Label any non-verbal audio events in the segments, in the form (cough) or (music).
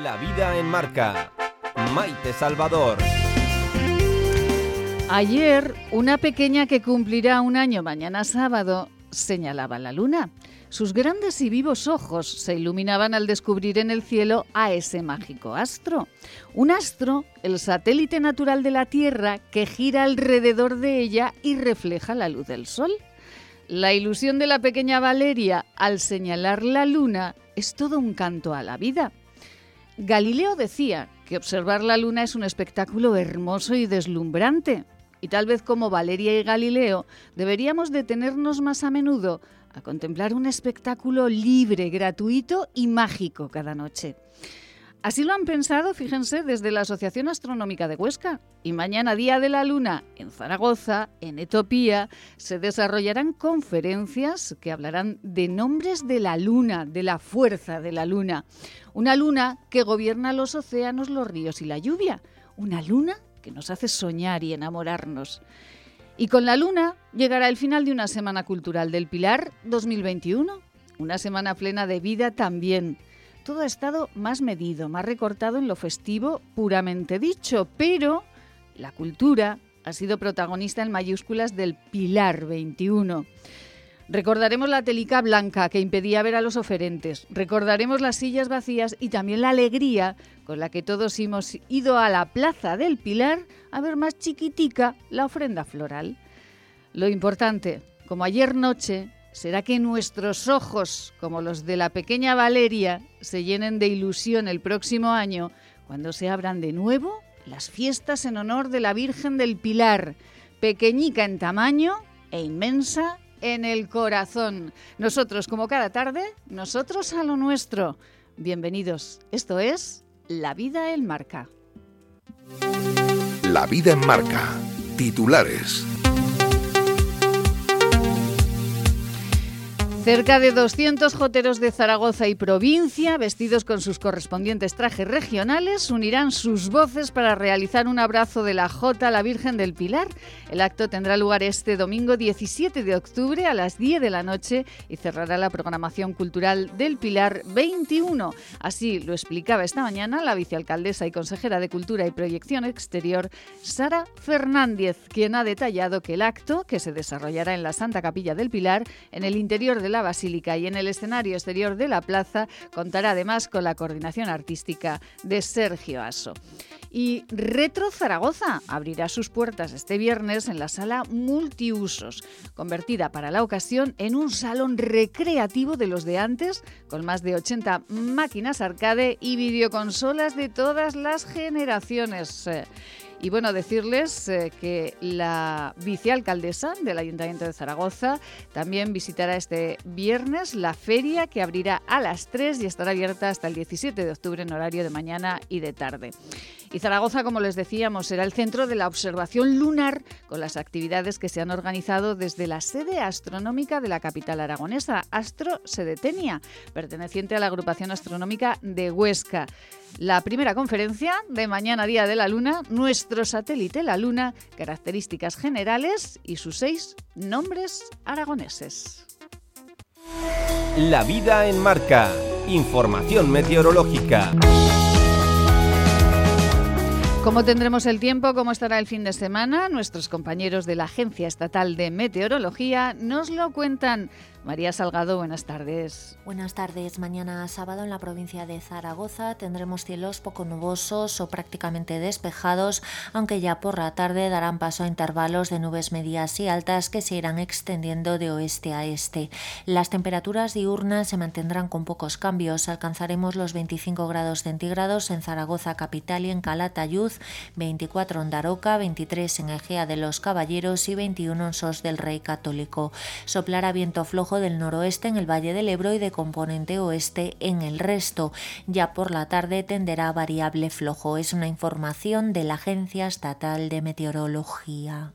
La vida en marca. Maite Salvador. Ayer, una pequeña que cumplirá un año mañana sábado señalaba la luna. Sus grandes y vivos ojos se iluminaban al descubrir en el cielo a ese mágico astro. Un astro, el satélite natural de la Tierra, que gira alrededor de ella y refleja la luz del sol. La ilusión de la pequeña Valeria al señalar la luna es todo un canto a la vida. Galileo decía que observar la luna es un espectáculo hermoso y deslumbrante, y tal vez como Valeria y Galileo deberíamos detenernos más a menudo a contemplar un espectáculo libre, gratuito y mágico cada noche. Así lo han pensado, fíjense, desde la Asociación Astronómica de Huesca. Y mañana, Día de la Luna, en Zaragoza, en Etopía, se desarrollarán conferencias que hablarán de nombres de la Luna, de la fuerza de la Luna. Una Luna que gobierna los océanos, los ríos y la lluvia. Una Luna que nos hace soñar y enamorarnos. Y con la Luna llegará el final de una Semana Cultural del Pilar 2021. Una semana plena de vida también todo ha estado más medido, más recortado en lo festivo puramente dicho, pero la cultura ha sido protagonista en mayúsculas del Pilar 21. Recordaremos la telica blanca que impedía ver a los oferentes, recordaremos las sillas vacías y también la alegría con la que todos hemos ido a la plaza del Pilar a ver más chiquitica la ofrenda floral. Lo importante, como ayer noche, será que nuestros ojos, como los de la pequeña Valeria, se llenen de ilusión el próximo año cuando se abran de nuevo las fiestas en honor de la Virgen del Pilar, pequeñica en tamaño e inmensa en el corazón. Nosotros, como cada tarde, nosotros a lo nuestro. Bienvenidos. Esto es La vida en marca. La vida en marca. Titulares. Cerca de 200 joteros de Zaragoza y provincia, vestidos con sus correspondientes trajes regionales, unirán sus voces para realizar un abrazo de la Jota a la Virgen del Pilar. El acto tendrá lugar este domingo 17 de octubre a las 10 de la noche y cerrará la programación cultural del Pilar 21. Así lo explicaba esta mañana la vicealcaldesa y consejera de Cultura y Proyección Exterior, Sara Fernández, quien ha detallado que el acto, que se desarrollará en la Santa Capilla del Pilar, en el interior de la Basílica y en el escenario exterior de la plaza contará además con la coordinación artística de Sergio Aso. Y Retro Zaragoza abrirá sus puertas este viernes en la sala multiusos, convertida para la ocasión en un salón recreativo de los de antes, con más de 80 máquinas arcade y videoconsolas de todas las generaciones. Y bueno, decirles eh, que la vicealcaldesa del Ayuntamiento de Zaragoza también visitará este viernes la feria que abrirá a las 3 y estará abierta hasta el 17 de octubre en horario de mañana y de tarde. Y Zaragoza, como les decíamos, será el centro de la observación lunar con las actividades que se han organizado desde la sede astronómica de la capital aragonesa, Astro Sedetenia, perteneciente a la agrupación astronómica de Huesca. La primera conferencia de mañana Día de la Luna, nuestro satélite La Luna, características generales y sus seis nombres aragoneses. La vida en marca. Información meteorológica. ¿Cómo tendremos el tiempo? ¿Cómo estará el fin de semana? Nuestros compañeros de la Agencia Estatal de Meteorología nos lo cuentan. María Salgado, buenas tardes. Buenas tardes. Mañana sábado en la provincia de Zaragoza tendremos cielos poco nubosos o prácticamente despejados, aunque ya por la tarde darán paso a intervalos de nubes medias y altas que se irán extendiendo de oeste a este. Las temperaturas diurnas se mantendrán con pocos cambios. Alcanzaremos los 25 grados centígrados en Zaragoza capital y en Calatayud, 24 en Daroca, 23 en Egea de los Caballeros y 21 en Sos del Rey Católico. Soplará viento flojo del noroeste en el Valle del Ebro y de componente oeste en el resto. Ya por la tarde tenderá variable flojo. Es una información de la Agencia Estatal de Meteorología.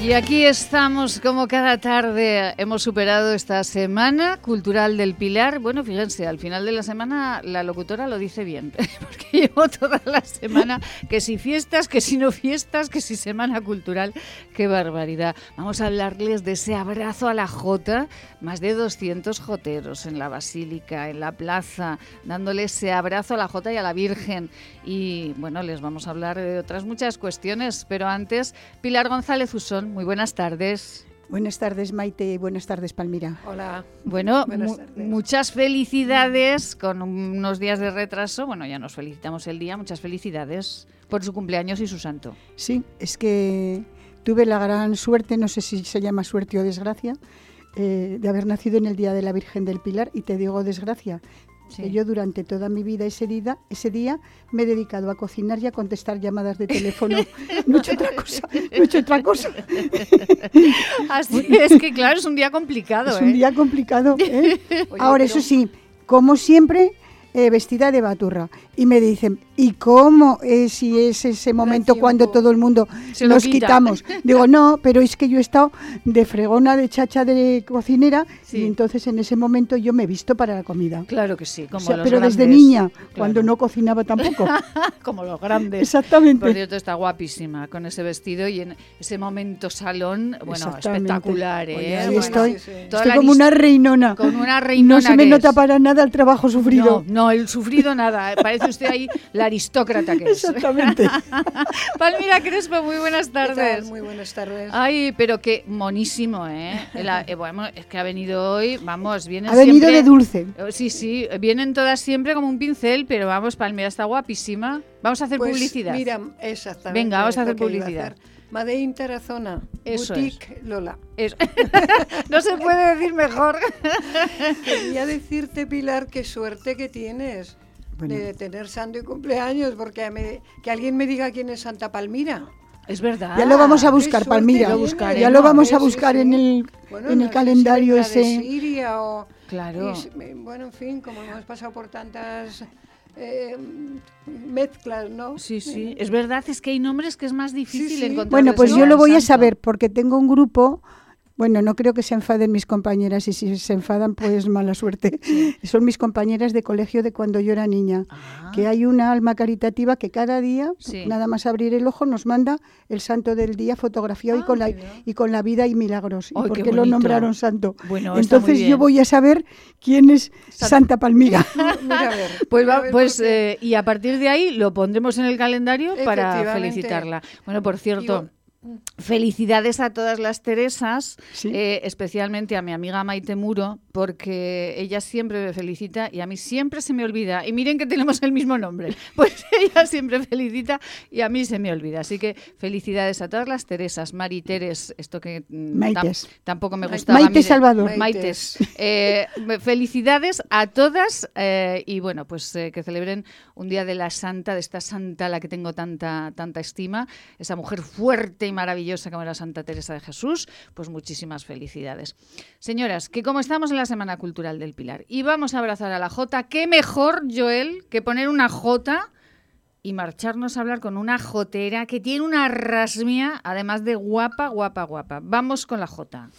Y aquí estamos como cada tarde. Hemos superado esta semana cultural del Pilar. Bueno, fíjense, al final de la semana la locutora lo dice bien, (laughs) porque llevo toda la semana que si fiestas, que si no fiestas, que si semana cultural. Qué barbaridad. Vamos a hablarles de ese abrazo a la Jota. Más de 200 joteros en la Basílica, en la plaza, dándole ese abrazo a la Jota y a la Virgen. Y bueno, les vamos a hablar de otras muchas cuestiones, pero antes, Pilar González Usón muy buenas tardes. Buenas tardes, Maite, y buenas tardes, Palmira. Hola. Bueno, muchas felicidades con unos días de retraso. Bueno, ya nos felicitamos el día. Muchas felicidades por su cumpleaños y su santo. Sí, es que tuve la gran suerte, no sé si se llama suerte o desgracia, eh, de haber nacido en el Día de la Virgen del Pilar. Y te digo desgracia, yo durante toda mi vida ese día, ese día me he dedicado a cocinar y a contestar llamadas de teléfono. (laughs) no he hecho otra cosa, no he hecho otra cosa. (laughs) Así es que claro, es un día complicado. Es un ¿eh? día complicado. ¿eh? (laughs) Ahora, eso sí, como siempre, eh, vestida de baturra. Y me dicen, ¿y cómo es si es ese momento cuando todo el mundo nos quitamos? (laughs) Digo, no, pero es que yo he estado de fregona, de chacha, de cocinera, y entonces en ese momento yo me he visto para la comida. Claro que sí, como Pero desde niña, cuando no cocinaba tampoco. (laughs) como los grandes. Exactamente. Por cierto, está guapísima con ese vestido y en ese momento salón, bueno, espectacular, ¿eh? estoy, estoy como una reinona. Con una reinona. No se me nota para nada el trabajo sufrido. No, no, el sufrido nada. Parece usted ahí la aristócrata que es. Exactamente. (laughs) Palmira Crespo, muy buenas tardes. Muy buenas tardes. Ay, pero qué monísimo, ¿eh? eh bueno, es que ha venido hoy, vamos, viene Ha venido de dulce. Oh, sí, sí, vienen todas siempre como un pincel, pero vamos, Palmira está guapísima. Vamos a hacer pues publicidad. Mira, exactamente. Venga, vamos a hacer publicidad. Made Tarazona, Eso Boutique Lola. (laughs) no se puede decir mejor. (laughs) Quería decirte, Pilar, qué suerte que tienes de tener santo y cumpleaños, porque que alguien me diga quién es Santa Palmira. Es verdad. Ya lo vamos a buscar, Palmira. ya lo vamos a buscar en el, en el calendario ese. Siria o, claro. bueno, en fin, como hemos pasado por tantas eh, mezclas, ¿no? Sí, sí. Es verdad, es que hay nombres que es más difícil encontrar. Bueno, pues yo lo voy a saber porque tengo un grupo bueno, no creo que se enfaden mis compañeras y si se enfadan, pues mala suerte. (laughs) Son mis compañeras de colegio de cuando yo era niña. Ah. Que hay una alma caritativa que cada día, nada más abrir el ojo, nos manda el santo del día fotografiado y, ah, con la, y con la vida y milagros. y por qué lo nombraron santo. Bueno, Entonces yo voy a saber quién es Santa, Palmira. (laughs) Pues, pues eh, y a partir de ahí lo pondremos en el calendario para felicitarla. Bueno, por cierto. Felicidades a todas las Teresas, eh, especialmente a mi amiga Maite Muro, porque ella siempre me felicita y a mí siempre se me olvida. Y miren que tenemos el mismo nombre, (laughs) pues ella siempre felicita y a mí se me olvida. Así que felicidades a todas las Teresas, Mari Teres, esto que mm, tampoco me gustaba. Maite Salvador. Maites. Eh, felicidades a todas eh, y bueno, pues que celebren un día de la santa, de esta santa a la que tengo tanta, tanta estima, esa mujer fuerte y maravillosa como era Santa Teresa de Jesús, pues muchísimas felicidades. Señoras, que como estamos en la Semana Cultural del Pilar y vamos a abrazar a la Jota, qué mejor, Joel, que poner una Jota y marcharnos a hablar con una jotera que tiene una rasmia, además de guapa, guapa, guapa. Vamos con la Jota.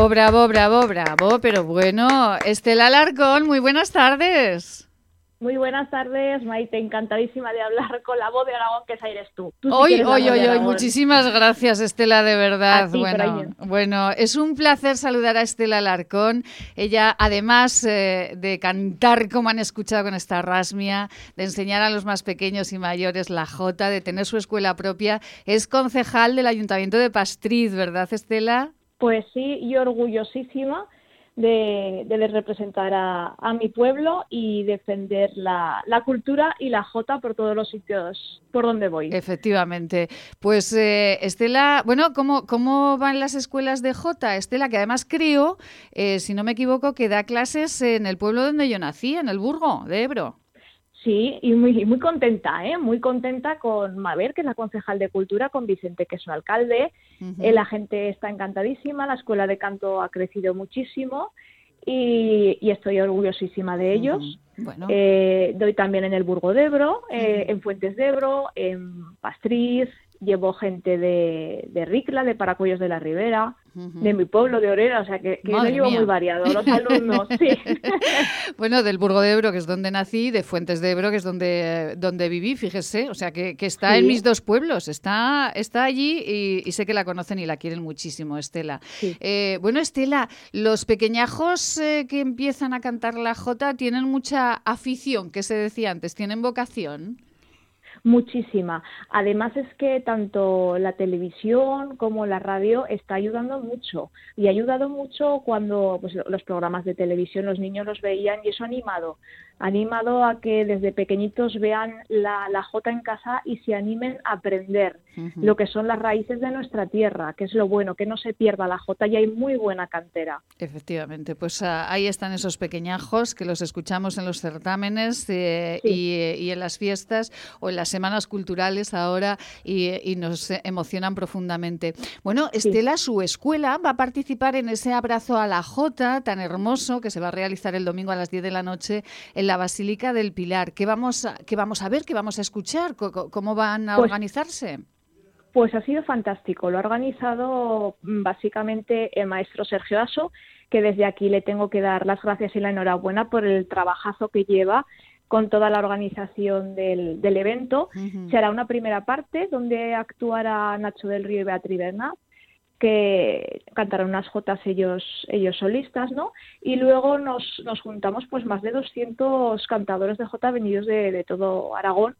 Bravo, bravo, bravo, bravo. Pero bueno, Estela Alarcón, muy buenas tardes. Muy buenas tardes, Maite. Encantadísima de hablar con la voz de Aragón, que esa eres tú. hoy, hoy, hoy, hoy. Muchísimas gracias, Estela, de verdad. bueno, bueno, es un placer saludar a Estela Alarcón. Ella, además eh, de cantar, como han escuchado con esta rasmia, de enseñar a los más pequeños y mayores la jota, de tener su escuela propia, es concejal del Ayuntamiento de Pastriz, ¿verdad, Estela? Pues sí, y orgullosísima de, representar a, mi pueblo y defender la, cultura y la jota por todos los sitios por donde voy. Efectivamente. Pues eh, Estela, bueno, ¿cómo, ¿cómo van las escuelas de jota? Estela, que además creo, eh, si no me equivoco, que da clases en el pueblo donde yo nací, en el Burgo de Ebro. Sí, y muy, muy contenta, ¿eh? muy contenta con Maver, que es la concejal de Cultura, con Vicente, que es su alcalde. Eh, la gente está encantadísima, la escuela de canto ha crecido muchísimo y, estoy orgullosísima de ellos. Eh, doy también en el Burgo de Ebro, eh, en Fuentes de Ebro, en Pastriz, llevo gente de, de Ricla, de Paracuellos de la Ribera, de mi pueblo, de Orera, o sea que, que lo llevo muy variado, los (laughs) alumnos, sí. (laughs) bueno, del Burgo de Ebro, que es donde nací, de Fuentes de Ebro, que es donde, donde viví, fíjese, o sea que, que está en mis dos pueblos, está, está allí y, sé que la conocen y la quieren muchísimo, Estela. Eh, bueno, Estela, los pequeñajos eh, que empiezan a cantar la jota tienen mucha afición, que se decía antes, tienen vocación muchísima. Además es que tanto la televisión como la radio está ayudando mucho y ha ayudado mucho cuando pues, los programas de televisión los niños los veían y eso ha animado animado a que desde pequeñitos vean la, la jota en casa y se animen a aprender lo que son las raíces de nuestra tierra, que es lo bueno, que no se pierda la jota y hay muy buena cantera. Efectivamente, pues ah, ahí están esos pequeñajos que los escuchamos en los certámenes eh, y, en las fiestas o en las semanas culturales ahora y, nos emocionan profundamente. Bueno, Estela, su escuela va a participar en ese abrazo a la jota tan hermoso que se va a realizar el domingo a las 10 de la noche en la Basílica del Pilar. ¿Qué vamos a, qué vamos a ver? ¿Qué vamos a escuchar? ¿Cómo, van a pues organizarse? Pues ha sido fantástico. Lo ha organizado mm, básicamente el maestro Sergio Aso, que desde aquí le tengo que dar las gracias y la enhorabuena por el trabajazo que lleva con toda la organización del, evento. Será una primera parte donde actuará Nacho del Río y Beatriz Bernat, que cantaron unas jotas ellos, ellos solistas, ¿no? Y luego nos, nos juntamos pues más de 200 cantadores de jota venidos de, todo Aragón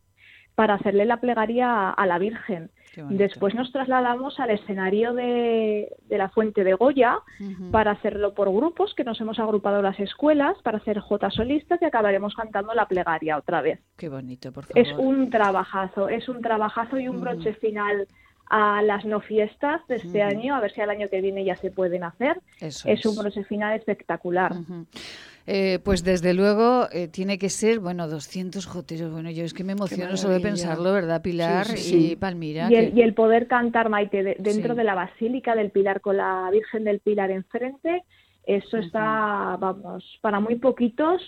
para hacerle la plegaria a, la Virgen. Después nos trasladamos al escenario de, de la Fuente de Goya para hacerlo por grupos, que nos hemos agrupado las escuelas para hacer jotas solistas y acabaremos cantando la plegaria otra vez. Qué bonito, por favor. Es un trabajazo, es un trabajazo y un broche final a las no fiestas de este año, a ver si al año que viene ya se pueden hacer. es, un proceso final espectacular. Eh, pues desde luego eh, tiene que ser, bueno, 200 joteros. Bueno, yo es que me emociono solo de pensarlo, ¿verdad, Pilar y Palmira? Y el, poder cantar, Maite, dentro de la Basílica del Pilar con la Virgen del Pilar enfrente, eso está, vamos, para muy poquitos.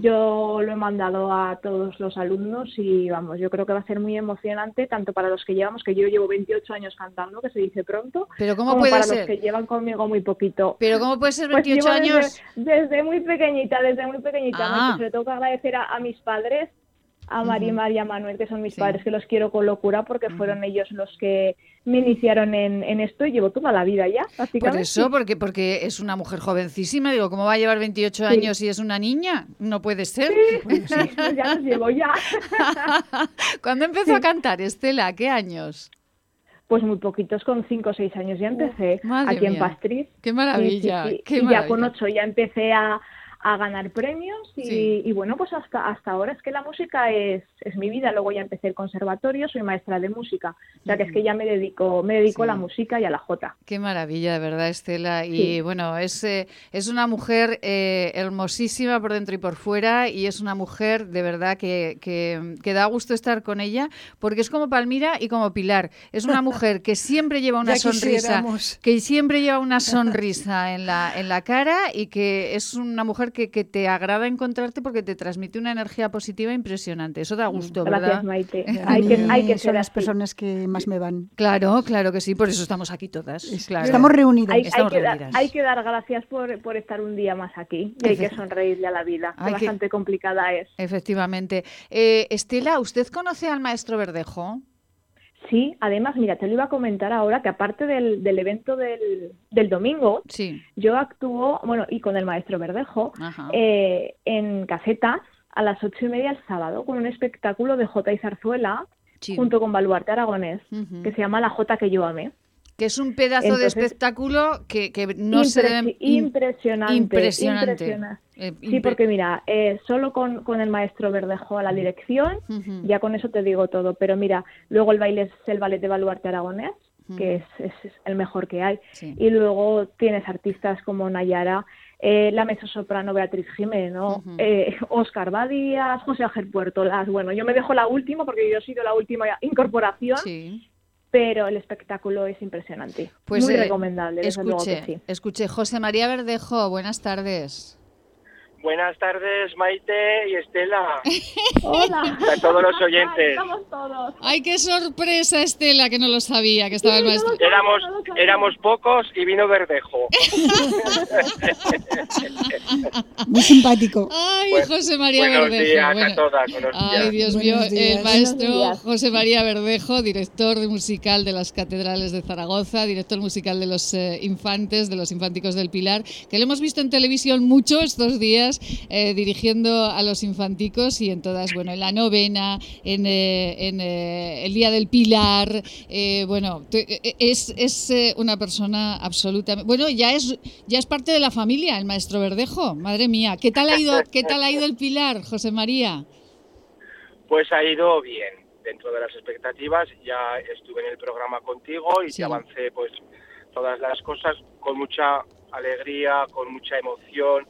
Yo lo he mandado a todos los alumnos y, vamos, yo creo que va a ser muy emocionante, tanto para los que llevamos, que yo llevo 28 años cantando, que se dice pronto, Pero ¿cómo como puede para ser? los que llevan conmigo muy poquito. Pero ¿cómo puede ser 28 pues años? Desde, muy pequeñita, desde muy pequeñita. Ah. le tengo que agradecer a, mis padres a María y María Manuel, que son mis padres, que los quiero con locura porque fueron ellos los que me iniciaron en, esto y llevo toda la vida ya, básicamente. Por eso, porque, porque es una mujer jovencísima, digo, ¿cómo va a llevar 28 años si es una niña? No puede ser. Sí, (laughs) ya los llevo ya. (laughs) ¿Cuándo empezó a cantar, Estela? ¿Qué años? Pues muy poquitos, con 5 o 6 años ya empecé, aquí en Pastriz. ¡Qué maravilla! Qué y ya con 8 ya empecé a, a ganar premios y, bueno, pues hasta, hasta ahora es que la música es, es mi vida. Luego ya empecé el conservatorio, soy maestra de música. O sea que es que ya me dedico, me dedico a la música y a la jota. Qué maravilla, de verdad, Estela. Y bueno, es, eh, es una mujer eh, hermosísima por dentro y por fuera y es una mujer de verdad que, que, da gusto estar con ella porque es como Palmira y como Pilar. Es una mujer que siempre lleva (laughs) una sonrisa, que siempre lleva una sonrisa en la, en la cara y que es una mujer que, que, te agrada encontrarte porque te transmite una energía positiva impresionante. Eso da gusto, Gracias, ¿verdad? Maite. (laughs) hay que, hay que son las personas que más me van. Claro, claro que sí, por eso estamos aquí todas. Claro. Estamos reunidas. Hay, Estamos hay, que reunidas. dar, hay, que dar, gracias por, por, estar un día más aquí y hay que sonreírle a la vida, que bastante complicada es. Efectivamente. Eh, Estela, ¿usted conoce al maestro Verdejo? Sí, además, mira, te lo iba a comentar ahora que aparte del, del evento del, del, domingo, sí. yo actúo, bueno, y con el maestro Verdejo, eh, en casetas a las ocho y media el sábado con un espectáculo de Jota y Zarzuela sí. junto con Baluarte Aragonés, uh -huh. que se llama La Jota que yo amé. Que es un pedazo Entonces, de espectáculo que, que no se debe... Impresionante. Impresionante. impresionante. Eh, sí, porque mira, eh, solo con, con, el maestro Verdejo a la dirección, uh -huh. ya con eso te digo todo. Pero mira, luego el baile es el ballet de Baluarte Aragonés, uh -huh. que es, es, el mejor que hay. Sí. Y luego tienes artistas como Nayara, eh, la mezzosoprano Beatriz Jimeno, eh, Oscar Badías, José Ángel Puertolas. Bueno, yo me dejo la última porque yo he sido la última incorporación, Sí. Pero el espectáculo es impresionante. Pues Muy eh, recomendable, desde luego que sí. escuche, José María Verdejo, buenas tardes. Buenas tardes, Maite y Estela. Hola. A todos los oyentes. Estamos todos. Ay, qué sorpresa, Estela, que no lo sabía, que estaba el maestro. no Éramos, no pocos y vino Verdejo. (laughs) Muy simpático. Ay, José María Buenos Verdejo. días bueno. a todas. Buenos Ay, días. Dios mío, el maestro. José María Verdejo, director de musical de las catedrales de Zaragoza, director musical de los eh, infantes, de los infánticos del Pilar, que lo hemos visto en televisión mucho estos días, eh, dirigiendo a los infanticos y en todas, bueno, en la novena, en, eh, en, eh, el Día del Pilar, bueno, te- eh, es, es una persona absolutamente... Bueno, ya es, ya es parte de la familia, el maestro Verdejo, madre mía. ¿Qué tal ha ido, qué tal ha ido el Pilar, José María? Pues ha ido bien. Dentro de las expectativas, ya estuve en el programa contigo y Sí. te avancé pues todas las cosas con mucha alegría, con mucha emoción.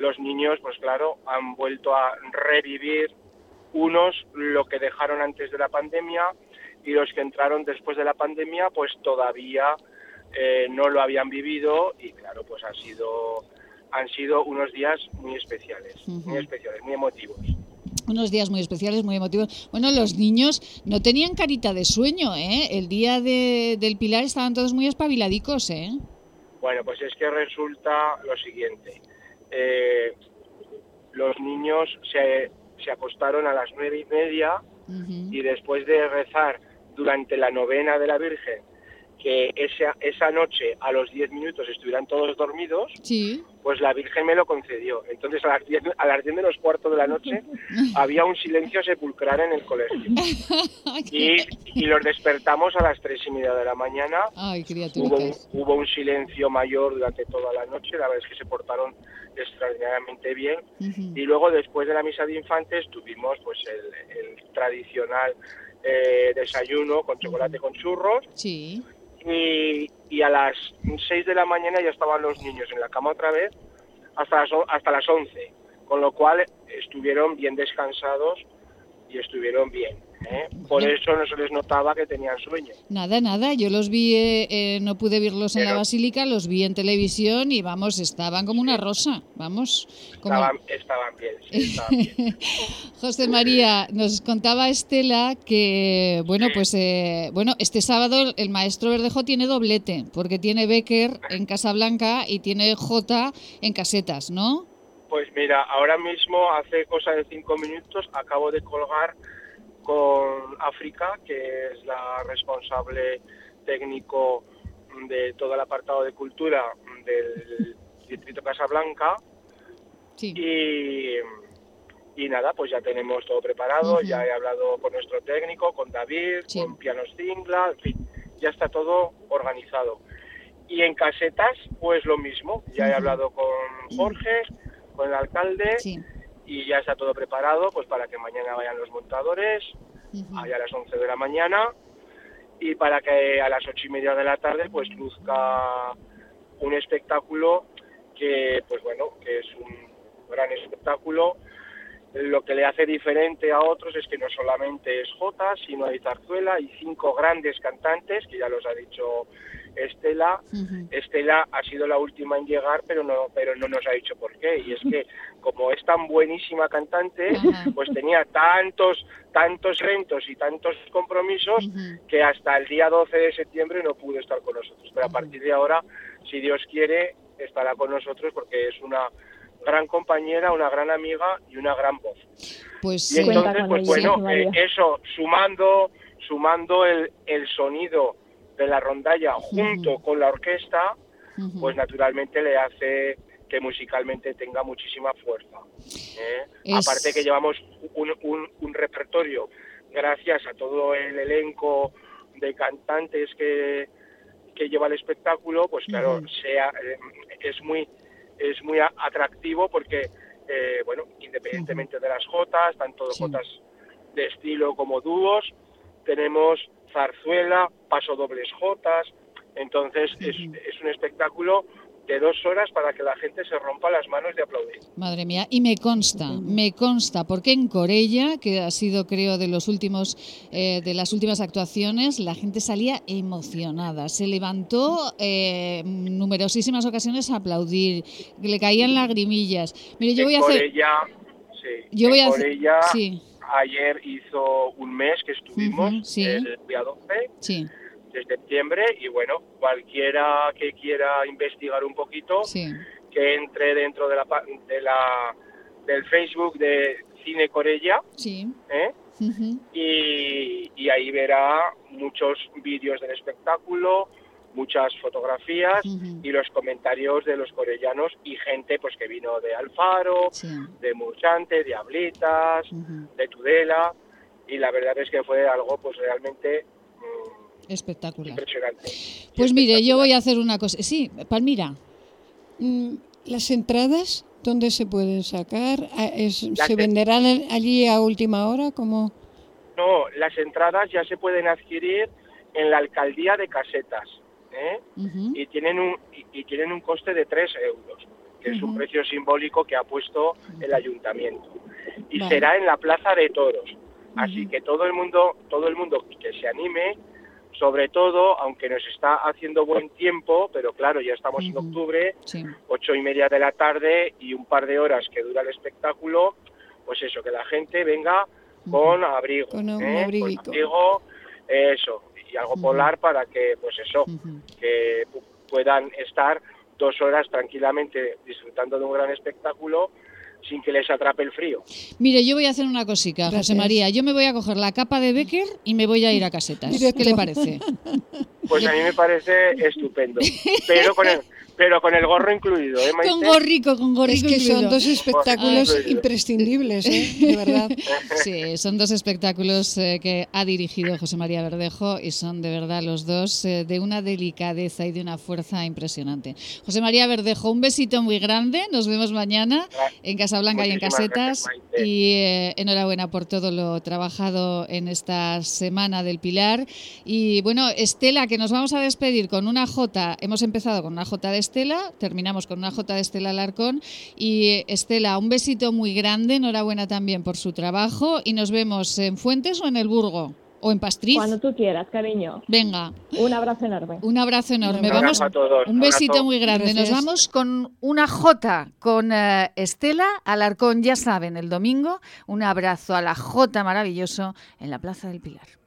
Los niños, pues claro, han vuelto a revivir unos lo que dejaron antes de la pandemia y los que entraron después de la pandemia, pues todavía eh, no lo habían vivido y claro, pues han sido han sido unos días muy especiales, muy especiales, muy emotivos. Unos días muy especiales, muy emotivos. Bueno, los niños no tenían carita de sueño, ¿eh? El día de- del Pilar estaban todos muy espabiladicos, ¿eh? Bueno, pues es que resulta lo siguiente. Eh, los niños se, se acostaron a las nueve y media y después de rezar durante la novena de la Virgen, que esa, esa noche a los diez minutos estuvieran todos dormidos, Sí. pues la Virgen me lo concedió. Entonces a las diez, a las diez menos cuarto de la noche (laughs) había un silencio sepulcral en el colegio. (laughs) Y, y los despertamos a las tres y media de la mañana Ay, Hubo un, hubo un silencio mayor durante toda la noche, la verdad es que se portaron extraordinariamente bien. Y luego, después de la misa de infantes, tuvimos pues el, el tradicional eh, desayuno con chocolate con churros. Sí. Y, a las 6 de la mañana ya estaban los niños en la cama otra vez hasta las, hasta las 11. Con lo cual estuvieron bien descansados y estuvieron bien. ¿Eh? Por eso no se les notaba que tenían sueño. Nada, nada. Yo los vi, eh, eh, no pude verlos en la Pero- basílica, los vi en televisión y vamos, estaban como una rosa. Vamos. Como... Estaban, estaban bien, sí, estaban bien. (laughs) José María, nos contaba Estela que, bueno, pues, eh, bueno, este sábado el maestro Verdejo tiene doblete, porque tiene Becker en Casablanca y tiene J en Casetas, ¿no? Pues mira, ahora mismo, hace cosa de cinco minutos, acabo de colgar con África, que es la responsable técnico de todo el apartado de cultura del Distrito Casablanca. Sí. Y, y nada, pues ya tenemos todo preparado, ya he hablado con nuestro técnico, con David, Sí. con Pianos Cingla, en fin, ya está todo organizado. Y en casetas, pues lo mismo, ya he hablado con Jorge, con el alcalde, Sí. Y ya está todo preparado pues para que mañana vayan los montadores, allá a las 11 de la mañana, y para que a las ocho y media de la tarde pues luzca un espectáculo que pues bueno que es un gran espectáculo. Lo que le hace diferente a otros es que no solamente es Jota, sino hay zarzuela y cinco grandes cantantes, que ya los ha dicho Estela. Estela ha sido la última en llegar, pero no, pero no nos ha dicho por qué. Y es que como es tan buenísima cantante, pues tenía tantos, tantos eventos y tantos compromisos que hasta el día 12 de septiembre no pudo estar con nosotros. Pero a partir de ahora, si Dios quiere, estará con nosotros porque es una gran compañera, una gran amiga y una gran voz. Pues, y entonces, pues bueno, eh, eso, sumando, sumando el, el sonido de la rondalla junto con la orquesta, pues naturalmente le hace que musicalmente tenga muchísima fuerza. ¿eh? Aparte que llevamos un, un, repertorio, gracias a todo el elenco de cantantes que, que lleva el espectáculo, pues claro, sea, eh, es muy es muy atractivo porque, eh, bueno, independientemente de las jotas, tanto de jotas de estilo como dúos, tenemos zarzuela, paso dobles jotas, entonces es, es un espectáculo de dos horas para que la gente se rompa las manos de aplaudir. Madre mía, y me consta, me consta, porque en Corella, que ha sido creo de los últimos, eh, de las últimas actuaciones, la gente salía emocionada, se levantó eh, numerosísimas ocasiones a aplaudir, le caían lagrimillas. Mire, yo voy a hacer... sí. Yo voy a hacer... Sí. Ayer hizo un mes que estuvimos, el día 12. Sí de septiembre y bueno, cualquiera que quiera investigar un poquito, que entre dentro de la, de la del Facebook de Cine Corella ¿eh? y, y, ahí verá muchos vídeos del espectáculo, muchas fotografías y los comentarios de los corellanos y gente pues que vino de Alfaro, de Murchante, de Diablitas, de Tudela y la verdad es que fue algo pues realmente Espectacular. Pues mire, yo voy a hacer una cosa. Sí, Palmira. Mm, las entradas, ¿dónde se pueden sacar? Ah, ¿Se venderán allí a última hora? como No, las entradas ya se pueden adquirir en la alcaldía de Casetas. ¿Eh? y, tienen un, y, tienen un coste de 3 euros, que es un precio simbólico que ha puesto el ayuntamiento. Y será en la Plaza de Toros. Así que todo el mundo, todo el mundo que se anime, sobre todo, aunque nos está haciendo buen tiempo, pero claro, ya estamos en octubre, ocho y media de la tarde y un par de horas que dura el espectáculo, pues eso, que la gente venga con abrigo, con, ¿eh? abrigo, eso, y algo polar para que, pues eso, que puedan estar dos horas tranquilamente disfrutando de un gran espectáculo sin que les atrape el frío. Mire, yo voy a hacer una cosita, José María. Yo me voy a coger la capa de Becker y me voy a ir a casetas. ¿Qué le parece? Pues a mí me parece estupendo. (laughs) Pero con el, pero con el gorro incluido, ¿eh, Con gorrico, con gorrico Es que son dos espectáculos imprescindibles, ¿eh? De verdad. (laughs) Sí, son dos espectáculos eh, que ha dirigido José María Verdejo y son de verdad los dos eh, de una delicadeza y de una fuerza impresionante. José María Verdejo, un besito muy grande. Nos vemos mañana en Casablanca y en Casetas. y enhorabuena por todo lo trabajado en esta semana del Pilar. Y bueno, Estela, que nos vamos a despedir con una J. Hemos empezado con una J de Estela, terminamos con una J de Estela Alarcón. Y Estela, un besito muy grande, enhorabuena también por su trabajo y nos vemos en Fuentes o en el Burgo. O en Pastriz. Cuando tú quieras, cariño. Venga. Un abrazo enorme. Un abrazo enorme. vamos, un besito muy grande. Nos vamos con una J, con eh, Estela Alarcón, ya saben, el domingo. Un abrazo a la J maravilloso en la Plaza del Pilar.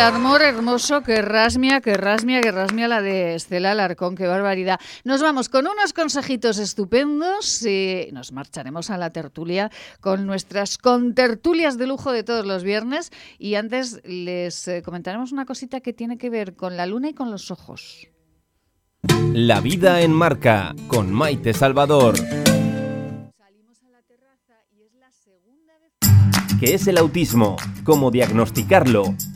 Del amor hermoso que rasmia, que rasmia, que rasmia la de Estela Alarcón, qué barbaridad. Nos vamos con unos consejitos estupendos y nos marcharemos a la tertulia con nuestras contertulias de lujo de todos los viernes. Y antes les eh, comentaremos una cosita que tiene que ver con la luna y con los ojos. La vida en marca con Maite Salvador. ¿Qué es el autismo? ¿Cómo diagnosticarlo?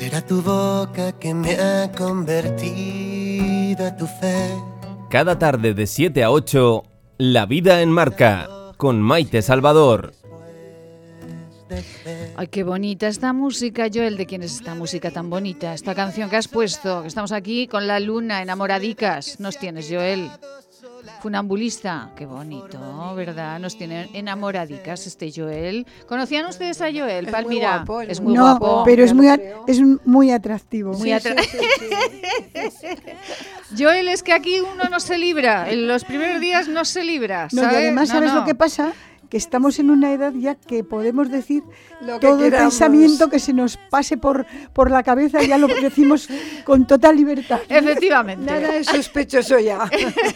Será tu boca que me ha convertido a tu fe. Cada tarde de 7 a 8, La vida en marca, con Maite Salvador. Ay, qué bonita esta música, Joel. ¿De quién es esta música tan bonita? Esta canción que has puesto, que estamos aquí con la luna, enamoradicas. Nos tienes, Joel. Funambulista, qué bonito, ¿verdad? Nos tienen enamoradicas este Joel. ¿Conocían ustedes a Joel? Es Palmira, muy guapo, es muy no, guapo. pero es muy, es muy atractivo. Muy atra- (laughs) Joel, es que aquí uno no se libra. En los primeros días no se libra. No, y además, No, ¿sabes no. lo que pasa? Que estamos en una edad ya que podemos decir Lo que todo el pensamiento que se nos pase por, por la cabeza, ya lo (laughs) decimos con total libertad. Efectivamente. Nada es (laughs) sospechoso ya.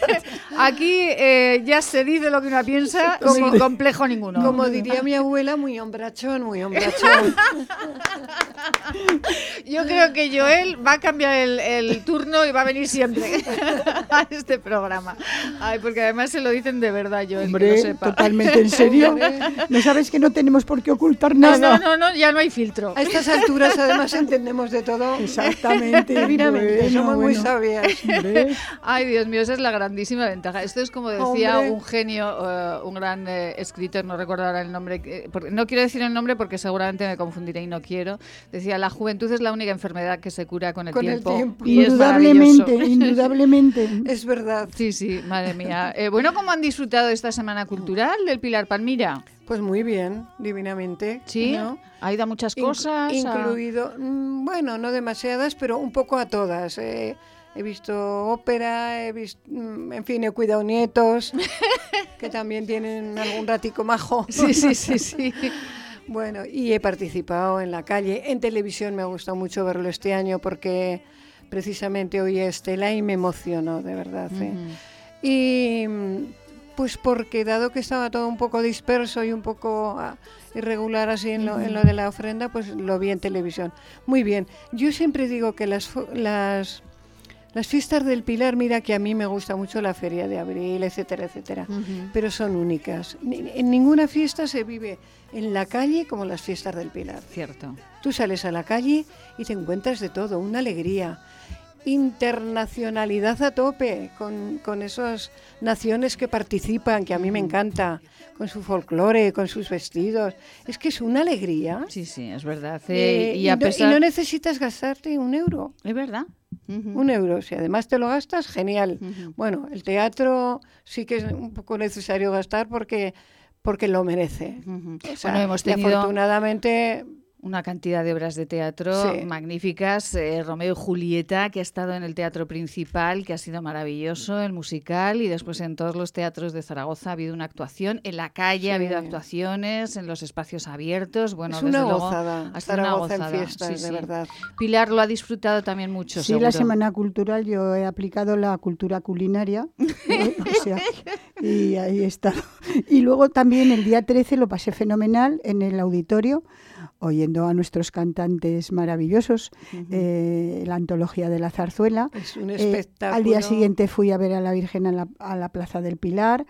(laughs) Aquí eh, ya se dice lo que uno piensa Como- sin complejo ninguno. Como diría mi abuela, muy hombrachón, muy hombrachón. Yo creo que Joel va a cambiar el, el turno y va a venir siempre a este programa. Ay, porque además se lo dicen de verdad, Joel, que lo Hombre, sepa. totalmente en serio. (laughs) ¿No sabes que no tenemos por qué ocultar No, nada? no, no, no, ya no hay filtro. A estas alturas además entendemos de todo. Exactamente. (laughs) Divinamente, Bueno, somos muy bueno. sabias. Hombre, Ay, Dios mío, esa es la grandísima ventaja. Esto es como decía Hombre. un genio, eh, un gran eh, escritor, no recuerdo ahora el nombre, que- porque- no quiero decir el nombre porque seguramente me confundiré y no quiero. Decía, la juventud es la única enfermedad que se cura con el Con el tiempo. tiempo. Y es indudablemente, maravilloso. indudablemente. (laughs) Es verdad. Sí, sí, madre mía. Eh, bueno, ¿cómo han disfrutado esta semana cultural del Pilar Palmira? Pues muy bien, divinamente. Sí, ¿no? ha ido a muchas In- cosas. a- Incluido, mm, bueno, no demasiadas, pero un poco a todas. eh. He visto ópera, he visto, mm, en fin, he cuidado nietos, (laughs) que también tienen algún ratico majo. Sí, sí, sí, sí. (laughs) Bueno, y he participado en la calle. En televisión me ha gustado mucho verlo este año porque precisamente oí a Estela y me emocionó, de verdad. ¿eh? Y pues porque dado que estaba todo un poco disperso y un poco ah, irregular así en lo, en lo de la ofrenda, pues lo vi en televisión. Muy bien. Yo siempre digo que las, las, las fiestas del Pilar, mira que a mí me gusta mucho la feria de abril, etcétera, etcétera, pero son únicas. Ni- En ninguna fiesta se vive en la calle como las fiestas del Pilar. Cierto. Tú sales a la calle y te encuentras de todo, una alegría. Internacionalidad a tope, con, con esas naciones que participan, que a mí me encanta, con su folclore, con sus vestidos. Es que es una alegría. Sí, sí, es verdad. Eh, Eh, y, y a no, y pesar... no necesitas gastarte un euro. Es verdad. Un euro, si además te lo gastas, genial. Bueno, el teatro sí que es un poco necesario gastar porque, porque lo merece. Ujú. O sea, bueno, hemos y tenido afortunadamente una cantidad de obras de teatro Sí. magníficas. eh, Romeo y Julieta, que ha estado en el teatro principal, que ha sido maravilloso, el musical, y después en todos los teatros de Zaragoza ha habido una actuación. En la calle ha habido actuaciones, en los espacios abiertos. Bueno, es una desde luego, gozada. ha sido una Zaragoza en gozada. fiestas, Sí, de sí. verdad. Pilar lo ha disfrutado también mucho. Sí, la semana cultural yo he aplicado la cultura culinaria. ¿eh? (laughs) O sea, y ahí he estado. Y luego también el día 13 lo pasé fenomenal en el auditorio, oyendo a nuestros cantantes maravillosos, eh, la antología de la zarzuela. Es un Eh, espectáculo. al día siguiente fui a ver a la Virgen a la, a la Plaza del Pilar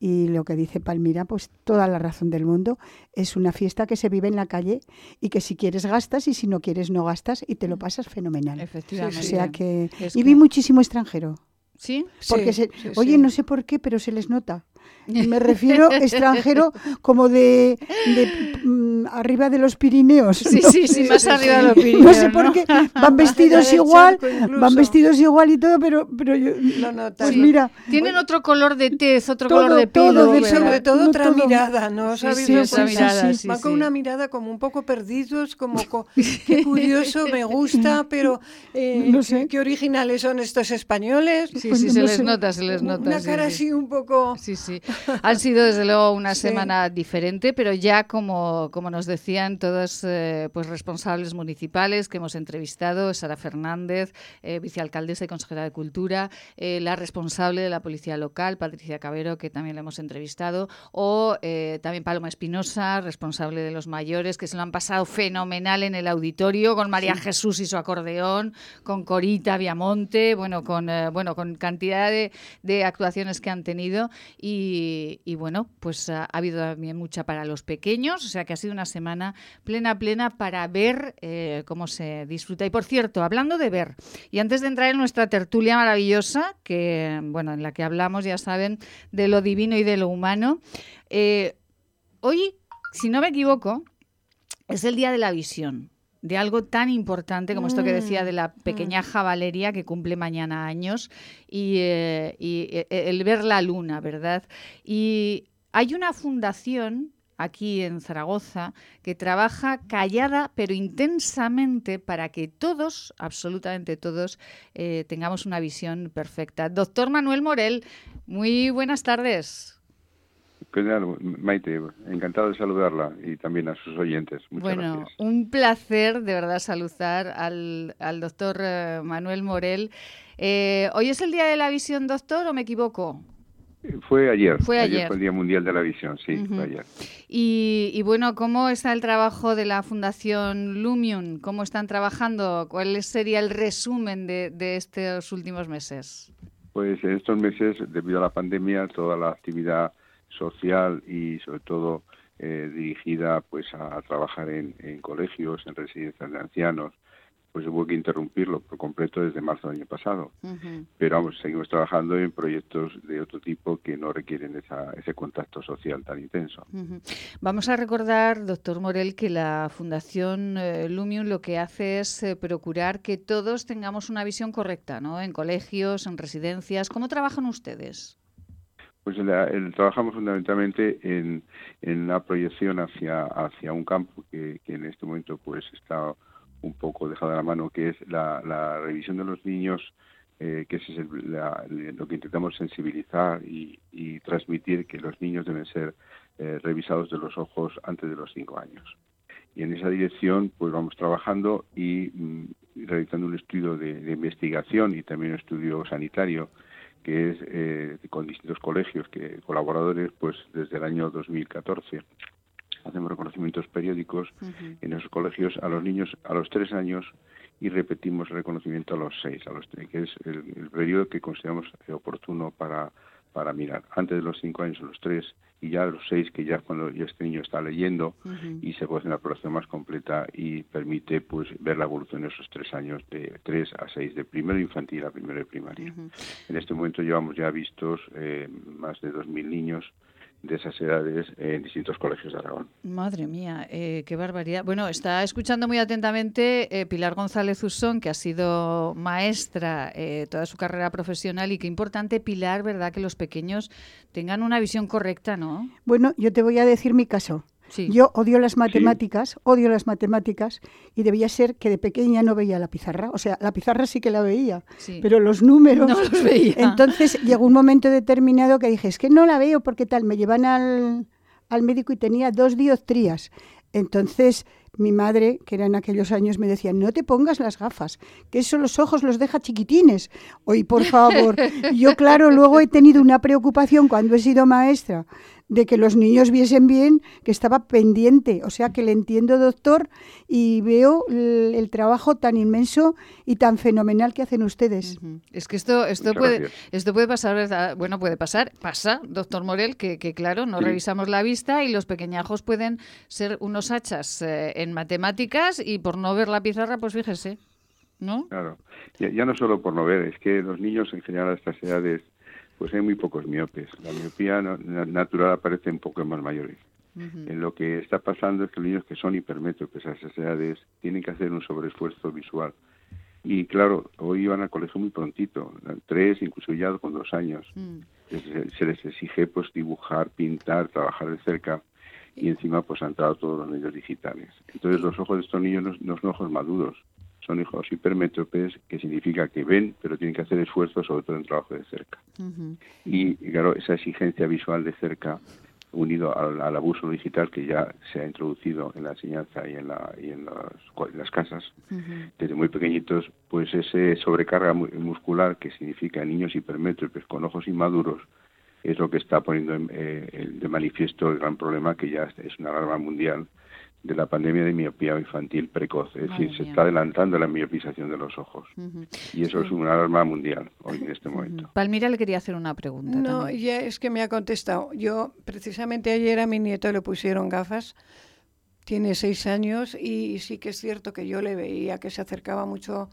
y lo que dice Palmira, pues toda la razón del mundo. Es una fiesta que se vive en la calle y que si quieres gastas y si no quieres no gastas y te lo pasas fenomenal. Efectivamente. O sea que... Es y que- vi muchísimo extranjero. ¿Sí? Porque Sí, se, sí, oye, sí. no sé por qué, pero se les nota. Me refiero (laughs) extranjero como de, de, mm, arriba de los Pirineos. Sí, ¿no? sí, sí, más sí, arriba sí. de los No Pirineos. sé por ¿no? qué (laughs) van vestidos igual, van vestidos igual y todo, pero, pero yo, Lo notas. pues mira, Tienen otro color de tez, otro Todo, color de todo, pelo. Y ¿verdad? sobre todo No otra todo. mirada, ¿no? Sí, ¿Sabes? sí, Van otra con- mirada, sí, Van con sí. una mirada como un poco perdidos, como co- (laughs) qué curioso, me gusta, pero eh, No qué- sé. qué, originales son estos españoles. Sí, Pues sí, no se sé. les nota, se les nota. Una sí, cara sí. así un poco... Sí, sí. (laughs) Han sido desde luego una Sí. semana diferente, pero ya como, como nos decían todos eh, pues responsables municipales que hemos entrevistado, Sara Fernández, eh, vicealcaldesa y consejera de Cultura, eh, la responsable de la policía local, Patricia Cabero, que también la hemos entrevistado, o eh, también Paloma Espinosa, responsable de los mayores, que se lo han pasado fenomenal en el auditorio, con María Jesús y su acordeón, con Corita Viamonte, bueno, con bueno, con cantidad de, de actuaciones que han tenido y, bueno, pues ha, ha habido también mucha para los pequeños, o sea que ha sido una semana plena, plena para ver eh, cómo se disfruta. Y por cierto, hablando de ver, y antes de entrar en nuestra tertulia maravillosa, que bueno, en la que hablamos, ya saben, de lo divino y de lo humano, eh, hoy, si no me equivoco, es el Día de la Visión de algo tan importante como esto que decía de la pequeña Valeria que cumple mañana años y, eh, y, eh, el ver la luna, ¿verdad? Y hay una fundación aquí en Zaragoza que trabaja callada pero intensamente para que todos, absolutamente todos, eh, tengamos una visión perfecta. Doctor Manuel Morel, muy buenas tardes. ¿Qué tal, Maite? Encantado de saludarla y también a sus oyentes. Muchas bueno, gracias. un placer de verdad saludar al, al doctor eh, Manuel Morel. Eh, ¿Hoy es el Día de la Visión, doctor, o me equivoco? Fue ayer. Fue ayer. fue el Día Mundial de la Visión, sí, fue ayer. Y, y bueno, ¿cómo está el trabajo de la Fundación Lumium? ¿Cómo están trabajando? ¿Cuál sería el resumen de, de estos últimos meses? Pues en estos meses, debido a la pandemia, toda la actividad social y sobre todo eh, dirigida pues a, trabajar en, en colegios, en residencias de ancianos, pues hubo que interrumpirlo por completo desde marzo del año pasado. Pero vamos, seguimos trabajando en proyectos de otro tipo que no requieren esa, ese contacto social tan intenso. Vamos a recordar, doctor Morel, que la Fundación eh, Lumium lo que hace es eh, procurar que todos tengamos una visión correcta, ¿no? En colegios, en residencias. ¿Cómo trabajan ustedes? Pues el- trabajamos fundamentalmente en, en la proyección hacia, hacia un campo que, en este momento pues está un poco dejado de la mano, que es la, revisión de los niños, eh, que es el- la- lo que intentamos sensibilizar y, transmitir que los niños deben ser eh, revisados de los ojos antes de los cinco años. Y en esa dirección pues vamos trabajando y mm, realizando un estudio de investigación y también un estudio sanitario que es eh, con distintos colegios que colaboradores pues desde el año 2014 hacemos reconocimientos periódicos en esos colegios a los niños a los tres años y repetimos el reconocimiento a los seis, a los tres, que es el, el periodo que consideramos oportuno para, para mirar. Antes de los cinco años los tres y ya a los seis, que ya es cuando ya este niño está leyendo y se puede hacer una población más completa y permite pues ver la evolución de esos tres años de tres a seis, de primero infantil a primero de primaria. En este momento llevamos ya vistos eh, más de 2.000 niños de esas edades en distintos colegios de Aragón. Madre mía, eh, qué barbaridad. Bueno, está escuchando muy atentamente eh, Pilar González Usón, que ha sido maestra eh, toda su carrera profesional y qué importante, Pilar, ¿verdad? Que los pequeños tengan una visión correcta, ¿no? Bueno, yo te voy a decir mi caso. Sí. Yo odio las matemáticas, odio las matemáticas y debía ser que de pequeña no veía la pizarra. O sea, la pizarra sí que la veía, Sí. pero los números... No los veía. Entonces llegó un momento determinado que dije, es que no la veo porque tal, me llevan al, al médico y tenía dos dioptrías. Entonces mi madre, que era en aquellos años, me decía, no te pongas las gafas, que eso los ojos los deja chiquitines. Hoy, por favor, (laughs) yo claro, luego he tenido una preocupación cuando he sido maestra de que los niños viesen bien, que estaba pendiente. O sea que le entiendo, doctor, y veo el, trabajo tan inmenso y tan fenomenal que hacen ustedes. Es que esto, esto puede, esto puede pasar, ¿verdad? Bueno, puede pasar, pasa, doctor Morel, que, que claro, no revisamos la vista y los pequeñajos pueden ser unos hachas eh, en matemáticas y por no ver la pizarra, pues fíjese. ¿No? Claro, ya, ya no solo por no ver, es que los niños en general a estas edades pues hay muy pocos miopes. La miopía natural aparece en pocos más mayores. En lo que está pasando es que los niños que son hipermétropes a esas edades tienen que hacer un sobreesfuerzo visual. Y claro, hoy van al colegio muy prontito, tres, incluso ya con dos años. Mm. se, les exige pues dibujar, pintar, trabajar de cerca y encima pues han entrado todos los medios digitales. Entonces los ojos de estos niños no son ojos maduros, son hijos hipermétropes, que significa que ven, pero tienen que hacer esfuerzos, sobre todo en trabajo de cerca. Y, claro, esa exigencia visual de cerca, unido al, abuso digital que ya se ha introducido en la enseñanza y en, la, y en, las, casas, desde muy pequeñitos, pues ese sobrecarga muscular que significa niños hipermétropes con ojos inmaduros, es lo que está poniendo eh, de manifiesto el gran problema que ya es una alarma mundial de la pandemia de miopía infantil precoz, es decir, se está adelantando la miopización de los ojos. Y eso es una alarma mundial hoy en este momento. Palmira le quería hacer una pregunta. No, ya es que me ha contestado. Yo, precisamente ayer a mi nieto le pusieron gafas, tiene seis años, y sí que es cierto que yo le veía que se acercaba mucho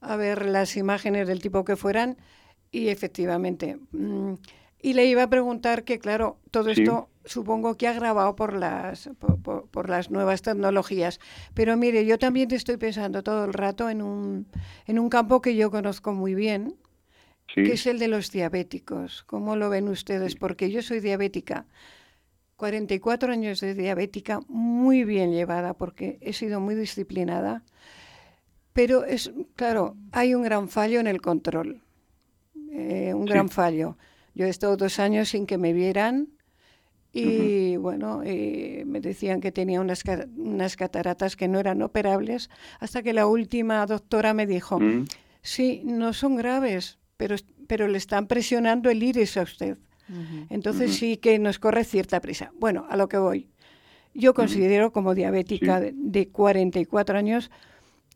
a ver las imágenes del tipo que fueran, y efectivamente. Mm, y le iba a preguntar que, claro, todo esto supongo que ha grabado por las, por, las nuevas tecnologías. Pero mire, yo también estoy pensando todo el rato en un, en un campo que yo conozco muy bien, que es el de los diabéticos. ¿Cómo lo ven ustedes? Porque yo soy diabética. 44 años de diabética, muy bien llevada, porque he sido muy disciplinada. Pero es, claro, hay un gran fallo en el control. Eh, un gran fallo. Yo he estado dos años sin que me vieran y bueno, eh, me decían que tenía unas, unas cataratas que no eran operables, hasta que la última doctora me dijo, mm. sí, no son graves, pero, pero le están presionando el iris a usted. Entonces sí que nos corre cierta prisa. Bueno, a lo que voy. Yo considero como diabética de, de 44 años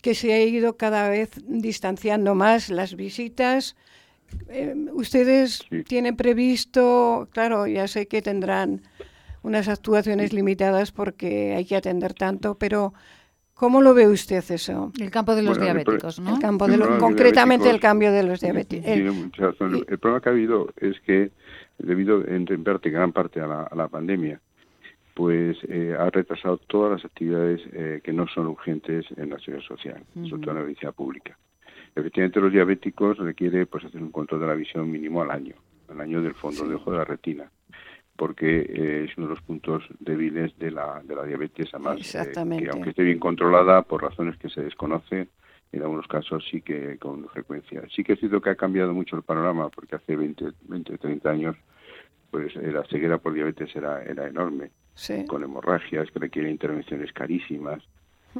que se ha ido cada vez distanciando más las visitas, eh, ustedes tienen previsto, claro, ya sé que tendrán unas actuaciones limitadas porque hay que atender tanto, pero ¿cómo lo ve usted eso? El campo de los diabéticos, ¿no? El campo de los, concretamente el cambio de los diabéticos. El, problema que ha habido es que debido en parte gran parte a la, pandemia, pues eh, ha retrasado todas las actividades eh, que no son urgentes en la seguridad social, sobre todo en la medicina pública. Efectivamente, los diabéticos requiere pues hacer un control de la visión mínimo al año, al año del fondo de ojo de la retina, porque eh, es uno de los puntos débiles de la, de la diabetes, además, eh, que aunque esté bien controlada por razones que se desconocen, en algunos casos sí que con frecuencia. Sí que es cierto que ha cambiado mucho el panorama, porque hace 20, 20 30 años pues eh, la ceguera por diabetes era, era enorme, con hemorragias que requieren intervenciones carísimas,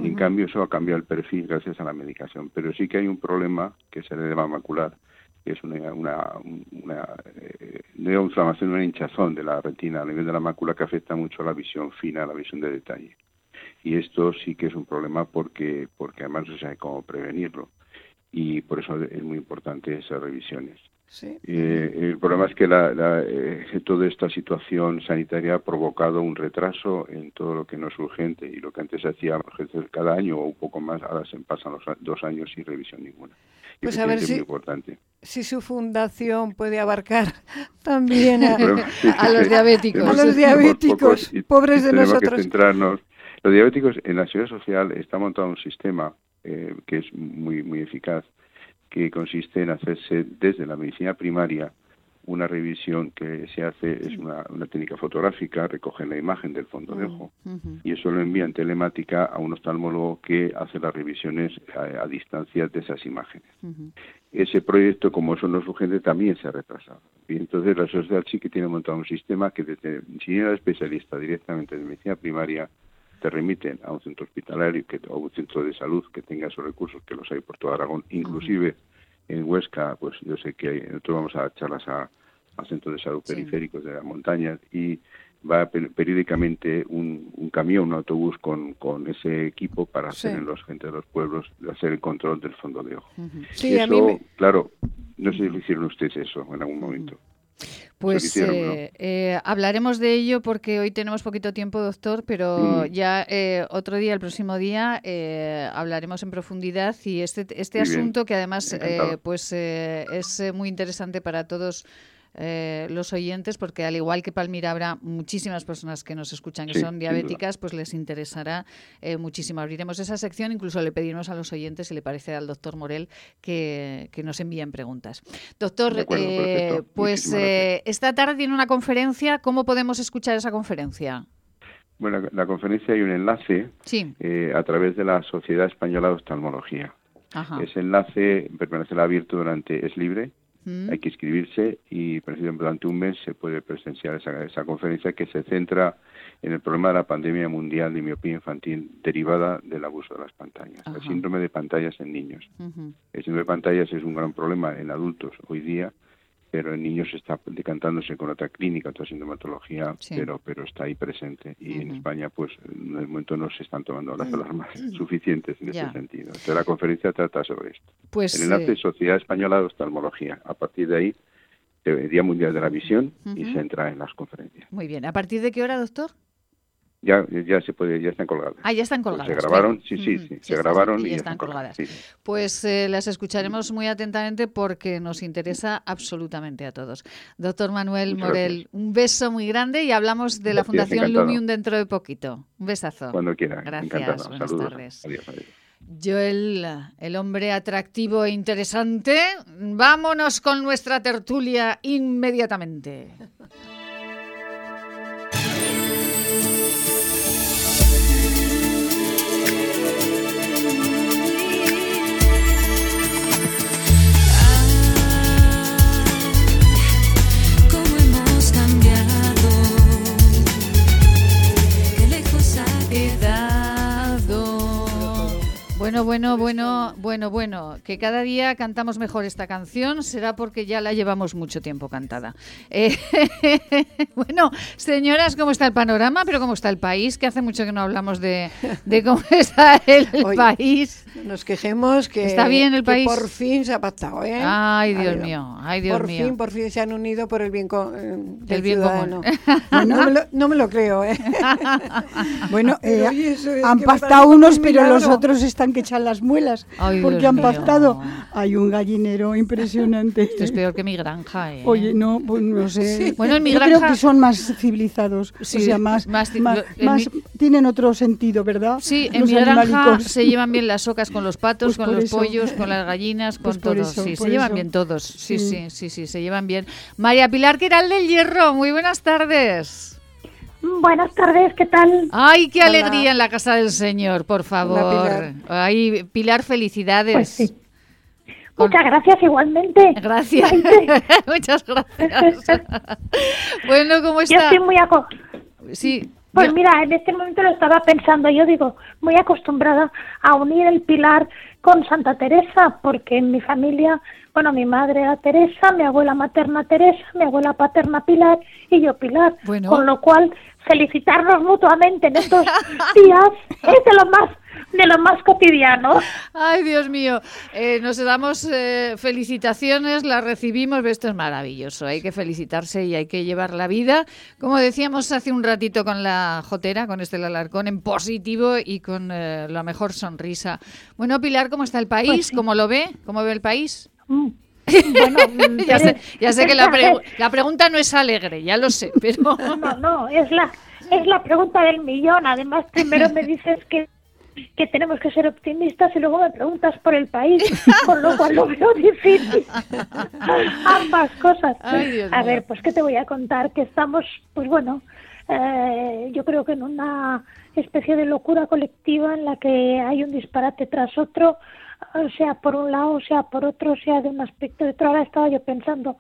en cambio, eso ha cambiado el perfil gracias a la medicación. Pero sí que hay un problema que es el edema macular, que es una, una, una eh, inflamación, una hinchazón de la retina a nivel de la mácula que afecta mucho a la visión fina, a la visión de detalle. Y esto sí que es un problema porque, porque además no se sabe cómo prevenirlo. Y por eso es muy importante esas revisiones. Eh, el problema es que la, eh, toda esta situación sanitaria ha provocado un retraso en todo lo que no es urgente y lo que antes se hacía cada año o un poco más, ahora se pasan los dos años sin revisión ninguna. pues a ver si, su fundación puede abarcar (laughs) también a, los diabéticos. A los (laughs) diabéticos, pobres de nosotros. Que centrarnos. Los diabéticos en la seguridad social está montado un sistema eh, que es muy, muy eficaz que consiste en hacerse desde la medicina primaria una revisión que se hace es una, técnica fotográfica, recogen la imagen del fondo de ojo y eso lo envían telemática a un oftalmólogo que hace las revisiones a, distancia de esas imágenes. Ese proyecto, como eso no es urgente, también se ha retrasado. Y entonces la sociedad sí que tiene montado un sistema que desde si era especialista directamente de medicina primaria te remiten a un centro hospitalario que, o un centro de salud que tenga esos recursos, que los hay por todo Aragón, inclusive en Huesca, pues yo sé que nosotros vamos a charlas a, centros de salud periféricos de las montañas y va periódicamente un, camión, un autobús con, con ese equipo para hacer en los gente de los pueblos, hacer el control del fondo de ojo. Sí, a mí claro, no sé si lo hicieron ustedes eso en algún momento. Pues eh, eh, hablaremos de ello porque hoy tenemos poquito tiempo, doctor, pero mm. ya eh, otro día, el próximo día, hablaremos en profundidad y este, este asunto que además pues es muy interesante para todos eh, los oyentes, porque al igual que Palmira habrá muchísimas personas que nos escuchan que son diabéticas, pues les interesará eh, muchísimo. Abriremos esa sección, incluso le pediremos a los oyentes, si le parece al doctor Morel, que, nos envíen preguntas. Doctor, eh, pues esta tarde tiene una conferencia, ¿cómo podemos escuchar esa conferencia? Bueno, la, conferencia hay un enlace a través de la Sociedad Española de Oftalmología. Ese enlace permanecerá abierto durante, es libre, hay que inscribirse y durante un mes se puede presenciar esa, esa conferencia que se centra en el problema de la pandemia mundial de miopía infantil derivada del abuso de las pantallas, el síndrome de pantallas en niños. El síndrome de pantallas es un gran problema en adultos hoy día pero en niños está decantándose con otra clínica, otra sintomatología, pero pero está ahí presente. Y en España, pues, en el momento no se están tomando las alarmas suficientes en ese sentido. Entonces, la conferencia trata sobre esto. Pues, el enlace eh... Sociedad Española de Oftalmología. A partir de ahí, el Día Mundial de la Visión y se entra en las conferencias. Muy bien. ¿A partir de qué hora, doctor? Ya, ya se puede, ya están colgadas. Ah, ya están colgadas. se grabaron, sí, sí, sí, se grabaron y, están, colgadas. Pues eh, las escucharemos muy atentamente porque nos interesa absolutamente a todos. Doctor Manuel Morel, un beso muy grande y hablamos de la Fundación Lumium dentro de poquito. Un besazo. Cuando quiera. Gracias. Buenas tardes. Adiós, Joel, el hombre atractivo e interesante, vámonos con nuestra tertulia inmediatamente. Bueno, bueno, bueno, bueno, bueno, que cada día cantamos mejor esta canción será porque ya la llevamos mucho tiempo cantada. Eh, (laughs) bueno, señoras, ¿cómo está el panorama? Pero ¿cómo está el país? Que hace mucho que no hablamos de, cómo (laughs) está el, país. Nos quejemos que, está bien el país? por fin se ha pactado, ¿eh? Ay, Dios mío, ay, Dios por mío. Por fin, por fin se han unido por el bien, eh, del bien común. (laughs) no, me lo, creo, ¿eh? bueno, eh, han pactado unos, pero los otros están que echan las muelas porque han pactado. Hay un gallinero impresionante. (laughs) Esto es peor que mi granja, ¿eh? Oye, no, pues no sé. Bueno, en mi granja... creo que son más civilizados, o sea, más, más, tienen otro sentido, ¿verdad? Sí, en mi granja se llevan bien las ocas con los patos, pues con los pollos, con las gallinas, con pues todos. sí, se llevan bien todos. Sí, sí, sí, sí, se llevan bien. María Pilar Quiral del Hierro, muy buenas tardes. Buenas tardes, ¿qué tal? Ay, qué alegría en la casa del Señor, por favor. Pilar. Ay, Pilar, felicidades. Pues Muchas gracias igualmente. Gracias. (laughs) Muchas gracias. (laughs) bueno, ¿cómo está? Yo estoy muy Sí. Pues mira, en este momento lo estaba pensando, yo digo, muy acostumbrada a unir el pilar con Santa Teresa, porque en mi familia, bueno, mi madre era Teresa, mi abuela materna Teresa, mi abuela paterna Pilar y yo Pilar. Con lo cual, felicitarnos mutuamente en estos (laughs) días es de lo más de lo más cotidiano. Ay, Dios mío, eh, nos damos eh, felicitaciones, las recibimos, esto es maravilloso, hay que felicitarse y hay que llevar la vida, como decíamos hace un ratito con la Jotera, con este Alarcón, en positivo y con eh, la mejor sonrisa. Bueno, Pilar, ¿cómo está el país? Pues ¿Cómo lo ve? ¿Cómo ve el país? Mm. (laughs) Bueno, ya sé, que la, la, pregunta no es alegre, ya lo sé, pero... No, no, es la, es la pregunta del millón. Además, primero me dices que que tenemos que ser optimistas y luego me preguntas por el país, (laughs) con lo cual lo veo difícil. (laughs) Ambas cosas. a ver, pues qué te voy a contar, que estamos, pues bueno, eh, yo creo que en una especie de locura colectiva en la que hay un disparate tras otro, sea por un lado, sea por otro, sea de un aspecto de otro. Ahora estaba yo pensando,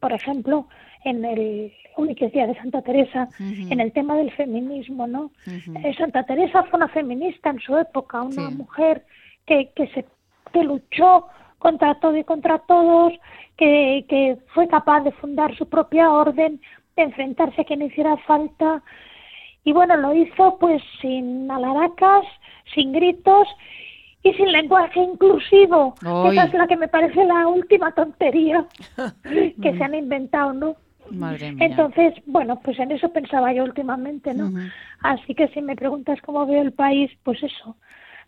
por ejemplo, en el que es día de Santa Teresa, en el tema del feminismo, ¿no? Eh, Santa Teresa fue una feminista en su época, una mujer que, que se que luchó contra todo y contra todos, que, que fue capaz de fundar su propia orden, de enfrentarse a quien hiciera falta. Y bueno, lo hizo pues sin alaracas, sin gritos y sin lenguaje inclusivo. Esa es la que me parece la última tontería (laughs) que se han inventado, ¿no? Entonces, bueno, pues en eso pensaba yo últimamente, ¿no? Así que si me preguntas cómo veo el país, pues eso,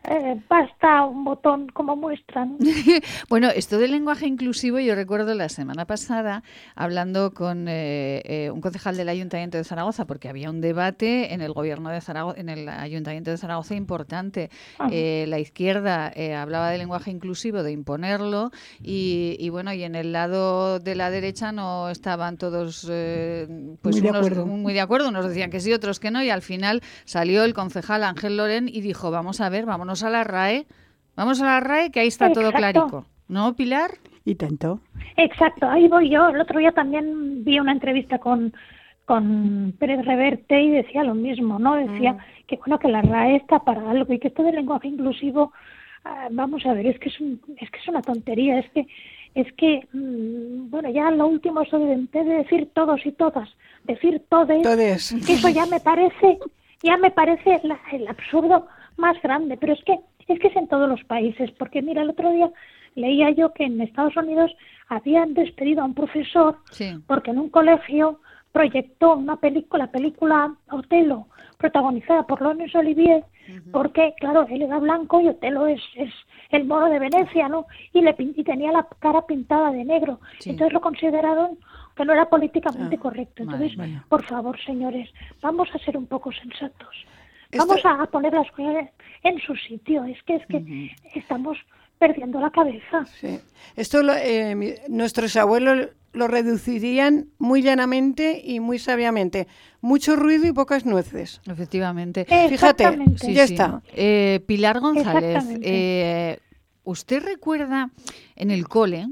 eh, basta un botón como muestra. (laughs) bueno, esto del lenguaje inclusivo, yo recuerdo la semana pasada hablando con eh, eh, un concejal del Ayuntamiento de Zaragoza, porque había un debate en el gobierno de Zaragoza, en el Ayuntamiento de Zaragoza importante. Ah. la izquierda hablaba del lenguaje inclusivo, de imponerlo, y, bueno, y en el lado de la derecha no estaban todos pues muy, unos, de muy de acuerdo, unos decían que sí, otros que no, y al final salió el concejal Ángel Loren y dijo, vamos a ver, vámonos a la RAE. Vamos a la RAE, que ahí está todo clarico. ¿No, Pilar? Y tanto. Exacto, ahí voy yo. El otro día también vi una entrevista con, con Pérez Reverte y decía lo mismo, ¿no? Decía ah. que bueno que la RAE está para algo y que esto del lenguaje inclusivo, ah, vamos a ver, es que es, es que es una tontería, es que es que mm, bueno ya lo último eso de, de decir todos y todas, decir todes, todes. eso ya me parece ya me parece el absurdo más grande, pero es que es que es en todos los países, porque mira, el otro día leía yo que en Estados Unidos habían despedido a un profesor porque en un colegio proyectó una película, la película Otelo, protagonizada por Laurence Olivier, porque, claro, él era blanco y Otelo es, es el moro de Venecia, ¿no? Y, le, y tenía la cara pintada de negro. Entonces lo consideraron que no era políticamente ah, correcto. Entonces, por favor, señores, vamos a ser un poco sensatos. Vamos a poner las cosas en su sitio. Es que es que estamos perdiendo la cabeza. Esto eh, nuestros abuelos lo reducirían muy llanamente y muy sabiamente. Mucho ruido y pocas nueces. Efectivamente. Fíjate, ya está. Eh, Pilar González, eh, ¿usted recuerda en el cole,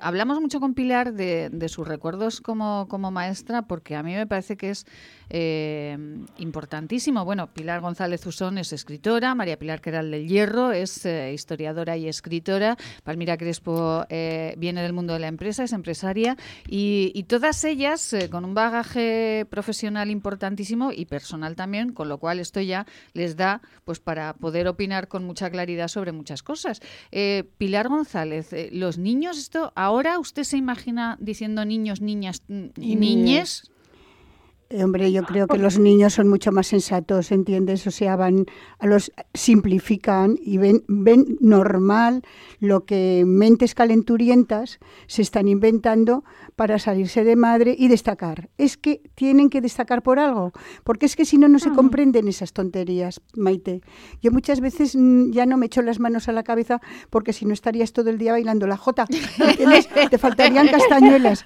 hablamos mucho con Pilar de, sus recuerdos como, como, maestra, porque a mí me parece que es eh, importantísimo. Bueno, Pilar González Usón es escritora, María Pilar Queral del Hierro es eh, historiadora y escritora, Palmira Crespo eh, viene del mundo de la empresa, es empresaria, y, todas ellas con un bagaje profesional importantísimo y personal también, con lo cual esto ya les da pues para poder opinar con mucha claridad sobre muchas cosas. Pilar González, los niños, esto ahora usted se imagina diciendo niños, niñas y niñes. Eh, hombre, yo creo que los niños son mucho más sensatos, ¿entiendes? O sea, van a los simplifican y ven, ven normal lo que mentes calenturientas se están inventando para salirse de madre y destacar. Es que tienen que destacar por algo, porque es que si no, no se ah. comprenden esas tonterías, Maite. Yo muchas veces mm, ya no me echo las manos a la cabeza porque si no estarías todo el día bailando la jota. (laughs) Te faltarían castañuelas.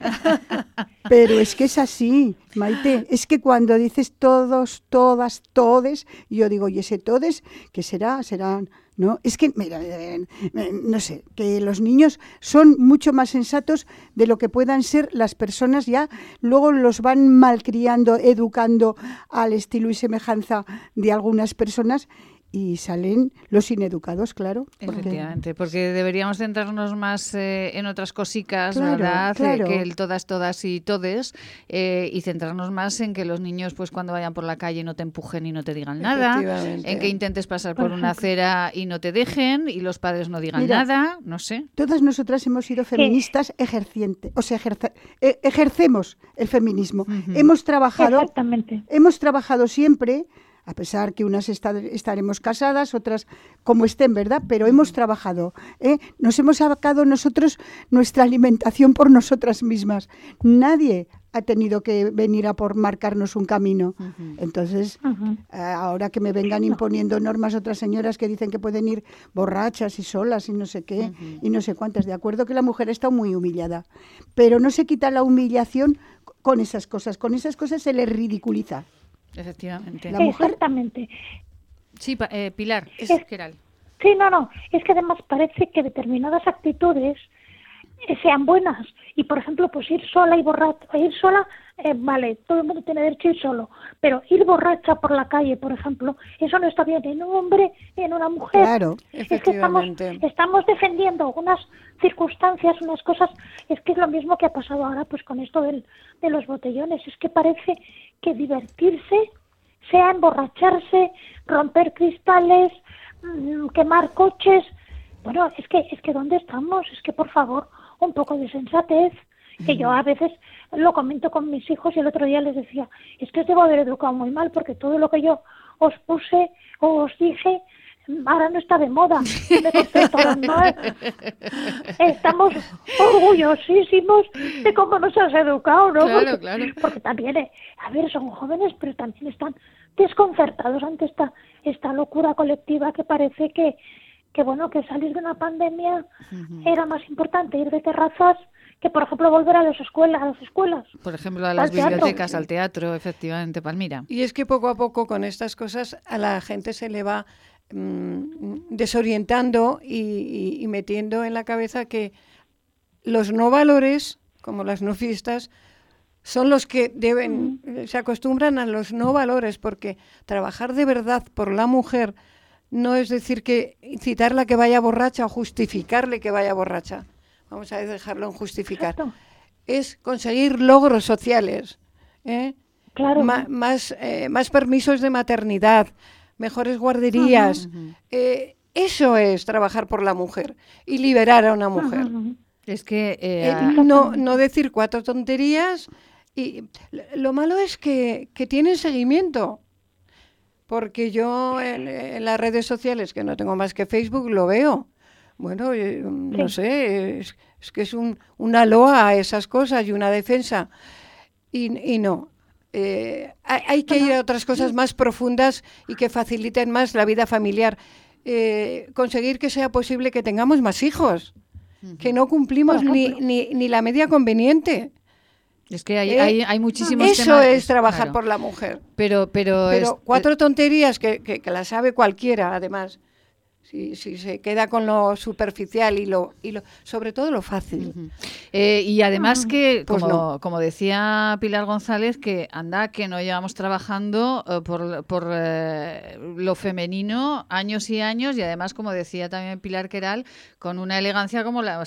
Pero es que es así, Maite. Es que cuando dices todos, todas, todes, yo digo, ¿y ese todes qué será? Serán ¿no? Es que, mira, eh, eh, no sé, que los niños son mucho más sensatos de lo que puedan ser las personas ya, luego los van malcriando, educando al estilo y semejanza de algunas personas y salen los ineducados, claro. Efectivamente, porque deberíamos centrarnos más eh, en otras cositas, ¿verdad? que el todas, todas y todes, eh, y centrarnos más en que los niños, pues cuando vayan por la calle no te empujen y no te digan nada, en que intentes pasar por una acera y no te dejen, y los padres no digan nada, no sé. Todas nosotras hemos sido feministas ejercientes, o sea, ejercemos el feminismo. Hemos trabajado, hemos trabajado siempre a pesar que unas estaremos casadas, otras como estén, ¿verdad? Pero hemos trabajado, ¿eh? nos hemos sacado nosotros nuestra alimentación por nosotras mismas. Nadie ha tenido que venir a por marcarnos un camino. Entonces, eh, ahora que me vengan imponiendo normas otras señoras que dicen que pueden ir borrachas y solas y no sé qué y no sé cuántas, de acuerdo que la mujer está muy humillada, pero no se quita la humillación con esas cosas, con esas cosas se le ridiculiza. Efectivamente. Exactamente. Sí, eh, Pilar, es, Sí, no, no. Es que además parece que determinadas actitudes eh, sean buenas. Y por ejemplo, pues ir sola y borracha, ir sola, eh, vale, todo el mundo tiene derecho a ir solo, pero ir borracha por la calle, por ejemplo, eso no está bien en un hombre ni en una mujer. Claro, es que estamos, estamos defendiendo unas circunstancias, unas cosas, es que es lo mismo que ha pasado ahora pues con esto del, de los botellones, es que parece que divertirse sea emborracharse, romper cristales, mm, quemar coches. Bueno, es que es que dónde estamos, es que por favor, un poco de sensatez, que yo a veces lo comento con mis hijos y el otro día les decía, es que os debo haber educado muy mal porque todo lo que yo os puse o os dije ahora no está de moda. Estamos orgullosísimos de cómo nos has educado, ¿no? Claro, claro. porque también, eh, a ver, son jóvenes, pero también están desconcertados ante esta, esta locura colectiva que parece que, que bueno, que salir de una pandemia era más importante ir de terrazas que, por ejemplo, volver a las escuelas, a las escuelas. Por ejemplo, a las bibliotecas, al teatro, efectivamente, Palmira. Y es que poco a poco con estas cosas a la gente se le va mm, desorientando y, y metiendo en la cabeza que los no valores, como las no fiestas, son los que deben, se acostumbran a los no valores, porque trabajar de verdad por la mujer no es decir que incitarla que vaya borracha o justificarle que vaya borracha. Vamos a dejarlo en justificar. Es conseguir logros sociales. ¿eh? Claro. más, eh, más permisos de maternidad, mejores guarderías. Eh, eso es trabajar por la mujer y liberar a una mujer. Es que no, no decir cuatro tonterías y lo malo es que, que tienen seguimiento. Porque yo en, las redes sociales, que no tengo más que Facebook, lo veo. Bueno, eh, no sé, es, que es un, una loa a esas cosas y una defensa. Y, y no. Eh, hay, que ir a otras cosas más profundas y que faciliten más la vida familiar. Eh, conseguir que sea posible que tengamos más hijos, que no cumplimos ni, ni, ni la media conveniente. Es que hay, hay, hay muchísimos Eso es trabajar por la mujer. Pero, pero, pero cuatro tonterías que, que, que, la sabe cualquiera, además si, si se queda con lo superficial y lo, y lo sobre todo lo fácil. Eh, y además que, pues como, como, decía Pilar González, que anda que no llevamos trabajando eh, por, por eh, lo femenino años y años y además, como decía también Pilar Queral, con una elegancia como la,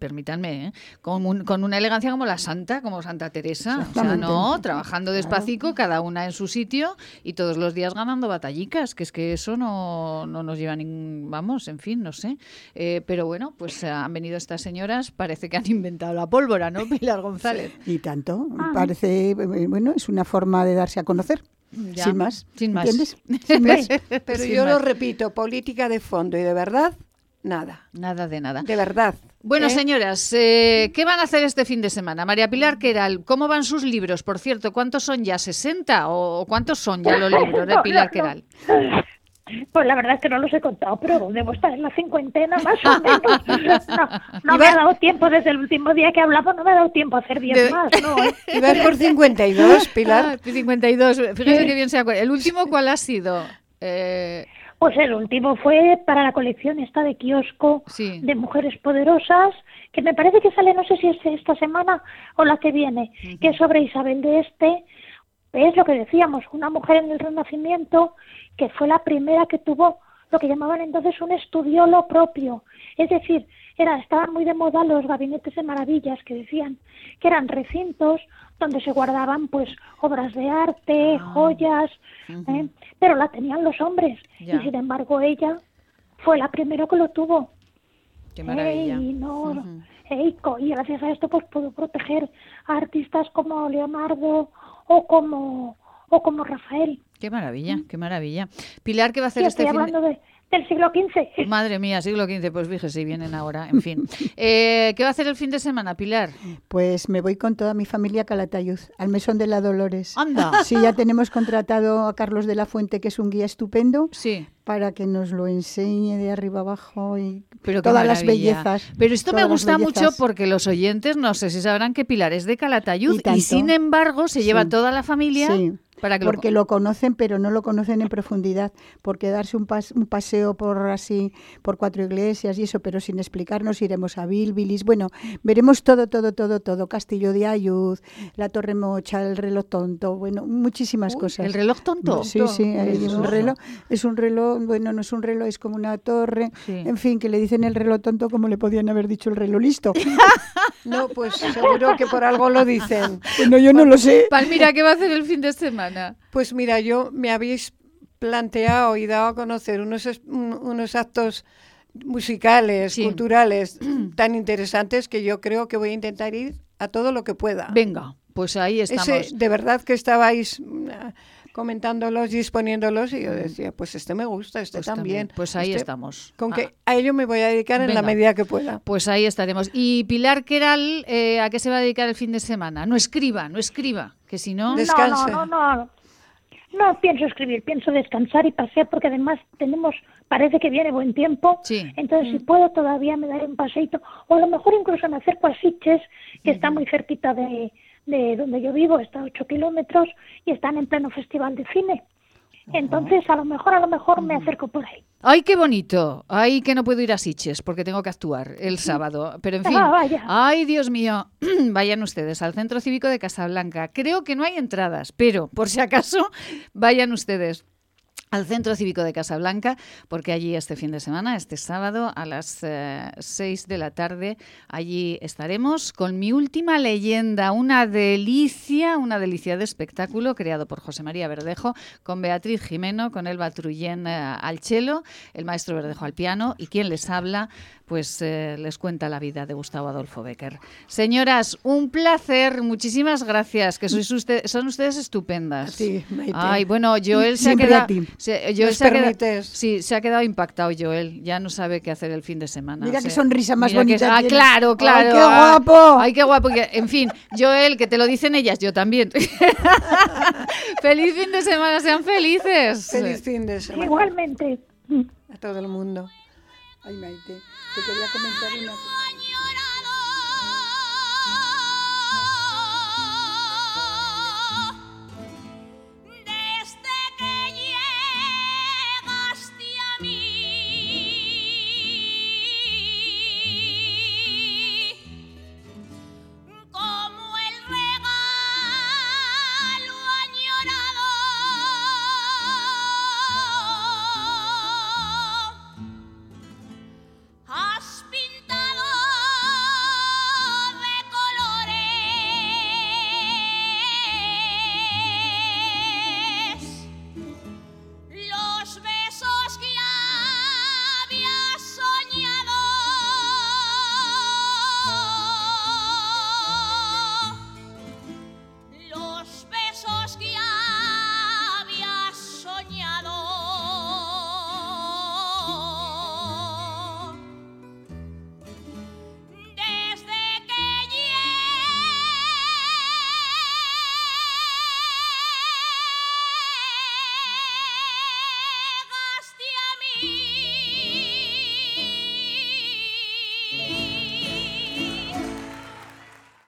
permítanme, con, con, una elegancia como la santa, como Santa Teresa. O sea, no, trabajando despacito, cada una en su sitio y todos los días ganando batallicas, que es que eso no, no nos lleva a ningún vamos, en fin, no sé. Eh, pero bueno, pues eh, han venido estas señoras, parece que han inventado la pólvora, ¿no, (laughs) Pilar González? Y tanto, ah. parece, eh, bueno, es una forma de darse a conocer. sin más. Sin más. ¿Entiendes? (laughs) Sin más. Pero yo lo repito, política de fondo y de verdad, nada. Nada de nada. De verdad. Bueno, señoras, ¿qué van a hacer este fin de semana? María Pilar Queral, ¿cómo van sus libros? Por cierto, ¿cuántos son ya? ¿60 o cuántos son ya los libros de Pilar Queral? (laughs) Pues la verdad es que no los he contado, pero (laughs) debo estar en la cincuentena más o menos. (laughs) No, me ha dado tiempo desde el último día que hablaba, no me ha dado tiempo a hacer 10 más. ¿no? (laughs) ¿Ibas por 52, Pilar? 52, ah, fíjese que bien se acuerda. ¿El último cuál ha sido? Eh... Pues el último fue para la colección esta de kiosco de mujeres poderosas, que me parece que sale, no sé si es esta semana o la que viene, que es sobre Isabel de Este, es lo que decíamos, una mujer en el Renacimiento que fue la primera que tuvo lo que llamaban entonces un estudiolo propio. Es decir, era, estaban muy de moda los gabinetes de maravillas que decían que eran recintos donde se guardaban pues obras de arte, ah. joyas, ¿eh? pero la tenían los hombres y sin embargo ella fue la primera que lo tuvo. Qué maravilla. y, no, y gracias a esto pues pudo proteger a artistas como Leonardo o como o como Rafael. Qué maravilla, qué maravilla. Pilar, ¿qué va a hacer este hablando de, del siglo XV. (laughs) Madre mía, siglo XV, pues fíjese, si vienen ahora, en fin. Eh, ¿Qué va a hacer el fin de semana, Pilar? Pues me voy con toda mi familia a Calatayud, al Mesón de la Dolores. ¡Anda! (laughs) Sí, ya tenemos contratado a Carlos de la Fuente, que es un guía estupendo. Sí para que nos lo enseñe de arriba abajo y todas las bellezas. Pero esto me gusta mucho porque los oyentes no sé si sabrán que Pilar es de Calatayud y, sin embargo se lleva toda la familia porque lo... conocen, pero no lo conocen en profundidad, porque darse un, un, paseo por así, por cuatro iglesias y eso, pero sin explicarnos, iremos a Bilbilis, bueno, veremos todo, todo, todo, todo, Castillo de Ayud, la Torre Mocha, el reloj tonto, bueno, muchísimas cosas. ¿El reloj tonto? Sí, sí, es un reloj, es un reloj, bueno, no es un reloj, es como una torre, en fin, que le dicen el reloj tonto como le podían haber dicho el reloj listo. (laughs) no, pues seguro que por algo lo dicen. (laughs) Bueno, yo no lo sé. Palmira, ¿qué va a hacer el fin de semana? Pues mira, yo me habéis planteado y dado a conocer unos, unos actos musicales, culturales (clears throat) tan interesantes que yo creo que voy a intentar ir a todo lo que pueda. Venga, pues ahí estamos. de verdad que estabais comentándolos y exponiéndolos y yo decía, pues este me gusta, este pues también. Pues ahí este estamos. Con que ah. a ello me voy a dedicar en la medida que pueda. Pues ahí estaremos. Y Pilar Queral, eh, ¿a qué se va a dedicar el fin de semana? No escriba, no escriba, que si no... Descanse. No, no, no, no. pienso escribir, pienso descansar y pasear porque además tenemos, parece que viene buen tiempo. Entonces, si mm. puedo, todavía me daré un paseito. O a lo mejor incluso me acerco a Siches, que está muy cerquita de, de donde yo vivo, está a 8 kilómetros y están en pleno festival de cine. Entonces, a lo mejor, a lo mejor me acerco por ahí. ¡Ay, qué bonito! ¡Ay, que no puedo ir a Siches porque tengo que actuar el sábado! Pero en fin, ah, ¡ay, Dios mío! (clears throat) vayan ustedes al Centro Cívico de Casablanca. Creo que no hay entradas, pero por si acaso, (laughs) vayan ustedes al Centro Cívico de Casablanca, porque allí este fin de semana, este sábado, a las 6 eh, de la tarde, allí estaremos con mi última leyenda, una delicia, una delicia de espectáculo creado por José María Verdejo, con Beatriz Jimeno, con Elba Truyen eh, al cello, el maestro Verdejo al piano, y quien les habla, pues eh, les cuenta la vida de Gustavo Adolfo Becker. Señoras, un placer, muchísimas gracias, que sois usted, son ustedes estupendas. Sí, Ay, bueno, Joel se ha quedado, se, Joel se ha quedado, sí, se ha quedado impactado Joel, ya no sabe qué hacer el fin de semana. Mira qué sonrisa más bonita. ah, claro, claro. Ay, qué guapo. Ay, qué guapo. en fin, Joel, que te lo dicen ellas, yo también. (laughs) Feliz fin de semana, sean felices. Feliz fin de semana. Igualmente. A todo el mundo. Ay, Maite, te quería comentar una cosa.